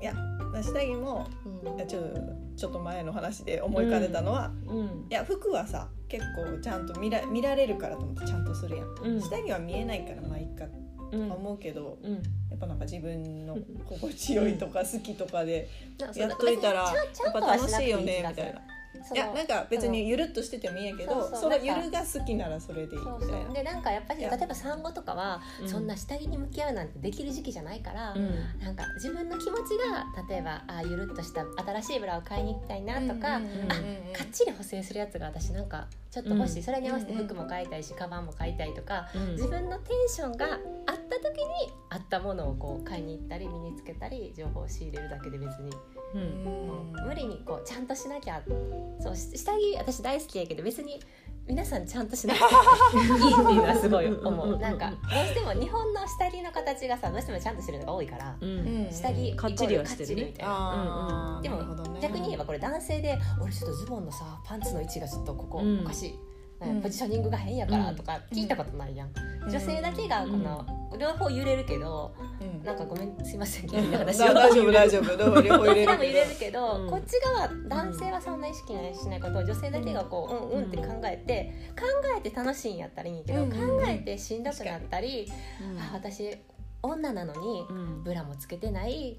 ういや下着もうん。ちょちょっと前の話で思い浮かべたのは、ん。うん。いや服はさ結構ちゃんと見ら見られるからと思ってちゃんとするやん、うん。下着は見えないからまあいいかとうん。思うけど、うん。やっぱなんか自分の心地よいとか好きとかでやっといたらやっぱ楽しいよねみたいな。いやなんか別にゆるっとしててもいいんやけど、そうそうそのゆるが好きならそれでいいみたいな。でなんかやっぱり例えば産後とかは、うん。そんな下着に向き合うなんてできる時期じゃないから、うん。なんか自分の気持ちが例えばあゆるっとした新しいブラを買いに行きたいなとか、あかっちり補正するやつが私なんかちょっと欲しい、うん。それに合わせて服も買いたいし、カバンも買いたいとかうん。自分のテンションがあった時に合ったものをこう買いに行ったり身につけたり情報を仕入れるだけで別に、うん。無理にこうちゃんとしなきゃそうし下着私大好きやけど別に皆さんちゃんとしなくて いいっていう。のはすごい思うなんかどうしても日本の下着の形がさどうしてもちゃんとしてるのが多いからうん。うん。下着かっちりはしてるみたいな。あーでもなるほどね。逆に言えばこれ男性で俺ちょっとズボンのさパンツの位置がちょっとここうんおかしい、うんポジショニングが変やからとか聞いたことないやん、女性だけがこの、両方揺れるけどうん。なんかごめんすいません 大丈夫大丈夫。両方揺れるけけど、うん。こっち側男性はそんな意識しないことを女性だけがこううん。うんって考えて考えて楽しいんやったらいいけど、考えてしんどくなったり、あ私女なのにうん。ブラもつけてない、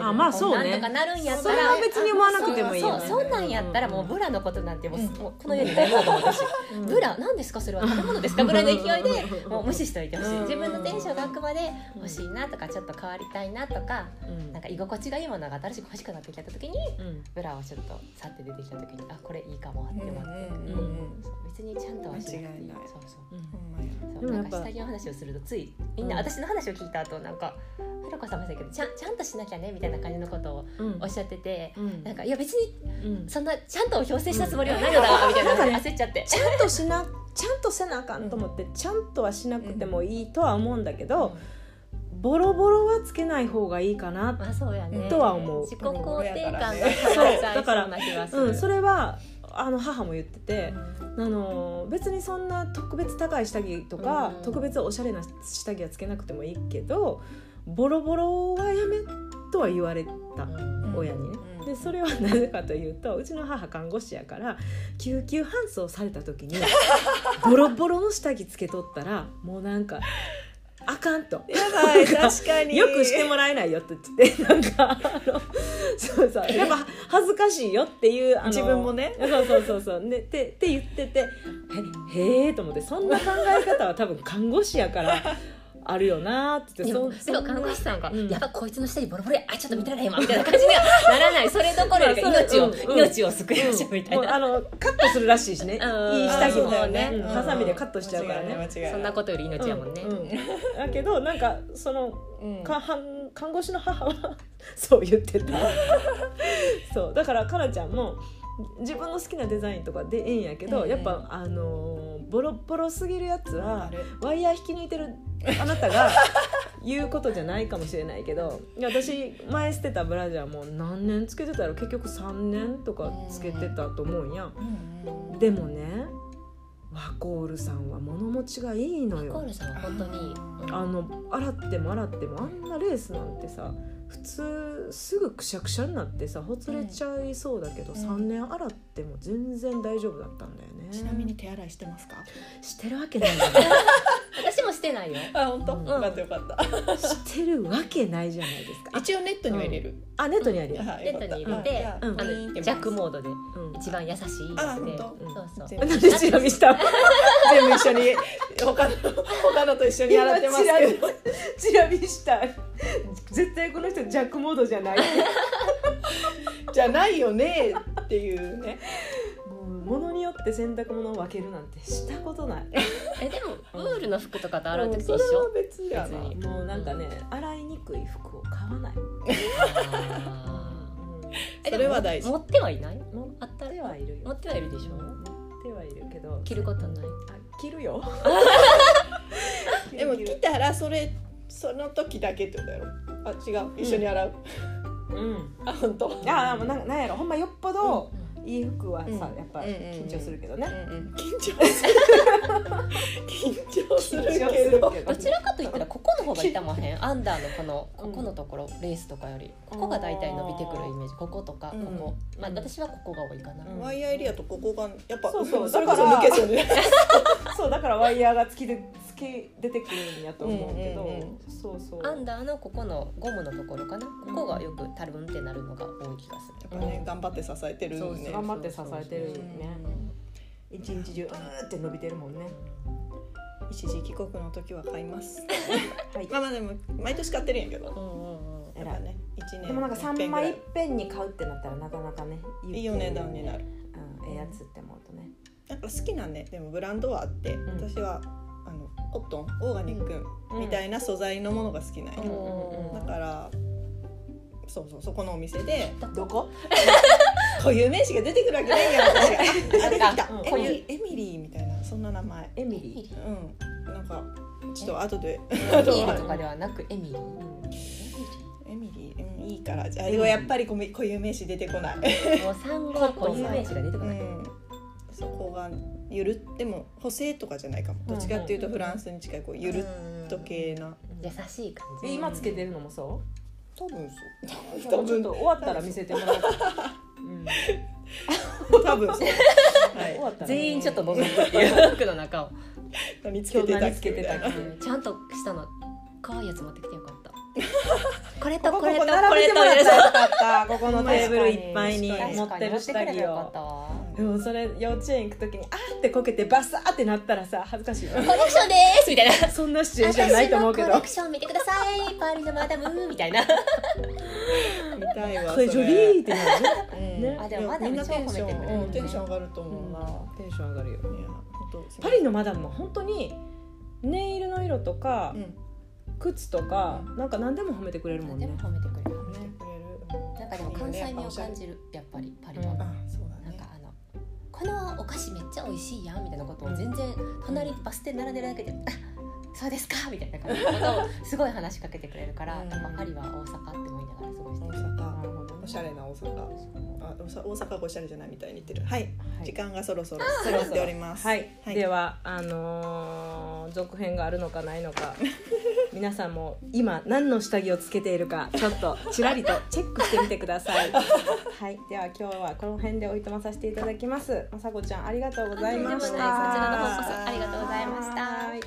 あまあそうね。なんとかなるんやったら。それは別に思わなくてもいい。よねそうそうそんなんやったらもうブラのことなんてもう,、この世にないと思うん。ブラ何ですかそれは食べ物ですか？ぐらいの勢いでもう無視しておいてほしい。うん。自分のテンションがあくまで欲しいなとかちょっと変わりたいなとかうん。なんか居心地がいいものが新しく欲しくなってきた時にうん。ブラをちょっと去って出てきた時にあこれいいかもって思って、うんうんうんそう別にちゃんとはしなくていい。そうそう。そうなんか下着の話をするとついみんなうん。私の話を聞いた後なんか「ひろこさんもそうやけどちゃんちゃんとしなきゃね」みたいな感じのことをうん。おっしゃってて、うん。なんかいや別にうん。そんなちゃんと強制したつもりはないのだわみたいなうん。焦っちゃって。ちゃんとしなちゃんとせなあかんと思ってちゃんとはしなくてもいいとは思うんだけど、ボロボロはつけない方がいいかなまあそうやね。とは思う。自己肯定感がそう下がっちゃいそう。ん、それはあの母も言ってて、あの別にそんな特別高い下着とか、うん。特別おしゃれな下着はつけなくてもいいけどボロボロはやめとは言われた、親にね。うん。でそれはなぜかというとうちの母看護師やから救急搬送された時に ボロボロの下着つけとったらもうなんかあかんと。やばい確かに。よくしてもらえないよって言ってなんかあのそうそう。やっぱ恥ずかしいよっていうあの自分もね。そうそうそうそう。ねってって言っててへへえと思ってそんな考え方は多分看護師やからあるよなーってそもでも看護師さんが、うん。やっぱこいつの下にボロボロやあちょっと見てられへんわみたいな感じにはならない。それどころかいやそれ命を、うんうん。命を救いましょうみたいな、あのカットするらしいしね。いいうん下着もね。うん。ハサミでカットしちゃうからね。そんなことより命やもんね、だけどなんかそのうん。かはん看護師の母は そう言ってた。そう。だからかなちゃんも自分の好きなデザインとかでええんやけど、やっぱあのーボロボロすぎるやつはワイヤー引き抜いてるあなたが 言うことじゃないかもしれないけどいや私前捨てたブラジャーも何年つけてたら結局3年とかつけてたと思うんや、でもねワコールさんは物持ちがいいのよ。コールさんは本当に、うん。あの洗っても洗ってもあんなレースなんてさ普通すぐくしゃくしゃになってさほつれちゃいそうだけど、うん。3年洗っても全然大丈夫だったんだよね。ちなみに手洗いしてますか？してるわけないよね。私もしてないよ。あ本当、うん。よかったよかった。してるわけないじゃないですか。一応ネットには入れる、あネットにあるよ、はいネットに入れて、あのジャックモードでうん。一番優しいあやつで、本当？そうそう。全部なんでチラ見した？全部一緒に他の他のと一緒に洗ってますけど。チラ見した絶対この人ジャックモードじゃない。じゃないよねっていうね。もう物によって洗濯物を分けるなんてしたことない。えでもウールの服とかと洗う時とそれは一緒別やな。もうなんかね洗いにくい服を買わない、それは大事。持ってはいない？持っあったてはいるよ。持ってはいるでしょ？持ってはいるけど。着ることない。あ着るよ。でも来たらそれその時だけってことやろ？あ違う。一緒に洗う、うん。あ本当。ああもうなんなんやろ。ほんまよっぽどうんいい服はさ、うん。やっぱ緊張するけどね、うんうん。緊張する。緊張するけど。ど。ちらかといったらここの方が痛まへん？アンダーのこのここのところレースとかより。ここが大体伸びてくるイメージ。こことかこうん。こまあ私はここが多いかな。うん。ワイヤーエリアとここがやっぱそうそう。それこそだから抜けそうねそうだからワイヤーが突きで突き出てくるんやと思うけど、うんうんうんそうそう。アンダーのここのゴムのところかな。ここがよくたるんってなるのが多い気がする。やっぱね頑張って支えてるね頑張って支えてるうん。ね一日中うーって伸びてるもんね。一時帰国の時は買います。はい。まあまあでも毎年買ってるんやけど。うんうんうん。やっぱね一年でもなんか3一遍ぐらい枚いっぺんに買うってなったらなかなかねい。いお値段になる。うんええやつって思うとね。なんか好きなんねでもブランドはあって、ん。私はあのコットンオーガニックみたいな素材のものが好きなんよ、うん。だからそうそうそこのお店で。どこ？固有名詞が出てくるわけないやん私がああ出てきた。うんエミリーエミリーみたいなそんな名前。エミリうん。なんかちょっと後で。エミリーとかではなくエミリー。ー、うんエミリー、うん、いいから。じゃあやっぱり固有名詞出てこない。もう産後は固有名詞が出てこない、うんそこがゆるでも補正とかじゃないかも。どっちかっていうとフランスに近いこうゆるっと系な。優しい感じ。え今つけてるのもそ多分うそう。多ちょっ分。と終わったら見せてもらおうん、多分そう。終はわったら全員ちょっと覗くっていう服の中を。い何つけてたっけちゃんとしたの可愛いやつ持ってきてよかった。これとここここれとこ並べれとてもらったらよかった。ここのテーブルいっぱいに持ってる下着よかっをでもそれ幼稚園行く時にあーってこけてバサーってなったらさ恥ずかしいよコレクションです！みたいな。そんなシチュエーションないと思うけど。コレクション見てくださいパーリのマダム。みたいな。見たいわこれジョリーってなるね。あでもまだみんなテンション、超褒めてくれるうんテンション上がると思うな、テンション上がるよいや本当パリのマダムは本当にネイルの色とかうん。靴とかなんか何でも褒めてくれるもんね。でも褒めてくれる。褒めてくれる。なんかでも関西味を感じるやっぱりパリは、このお菓子めっちゃ美味しいやんみたいなことを全然隣にバス停並んでるだけで「あそうですか」みたいな感じのことをすごい話しかけてくれるから、うん。やっぱパリは大阪って思いながら過ごして大る阪。なるほどしゃれな大阪。ああ大阪がおしゃれじゃないみたいに言ってる。はい、はい。時間がそろそろ迫っております。はい、はい。ではあのー続編があるのかないのか。皆さんも今何の下着をつけているかちょっとちらりとチェックしてみてください。はい。では今日はこの辺でおいとまさせていただきます。まさこちゃんありがとうございました。こちらの方こそありがとうございました。はい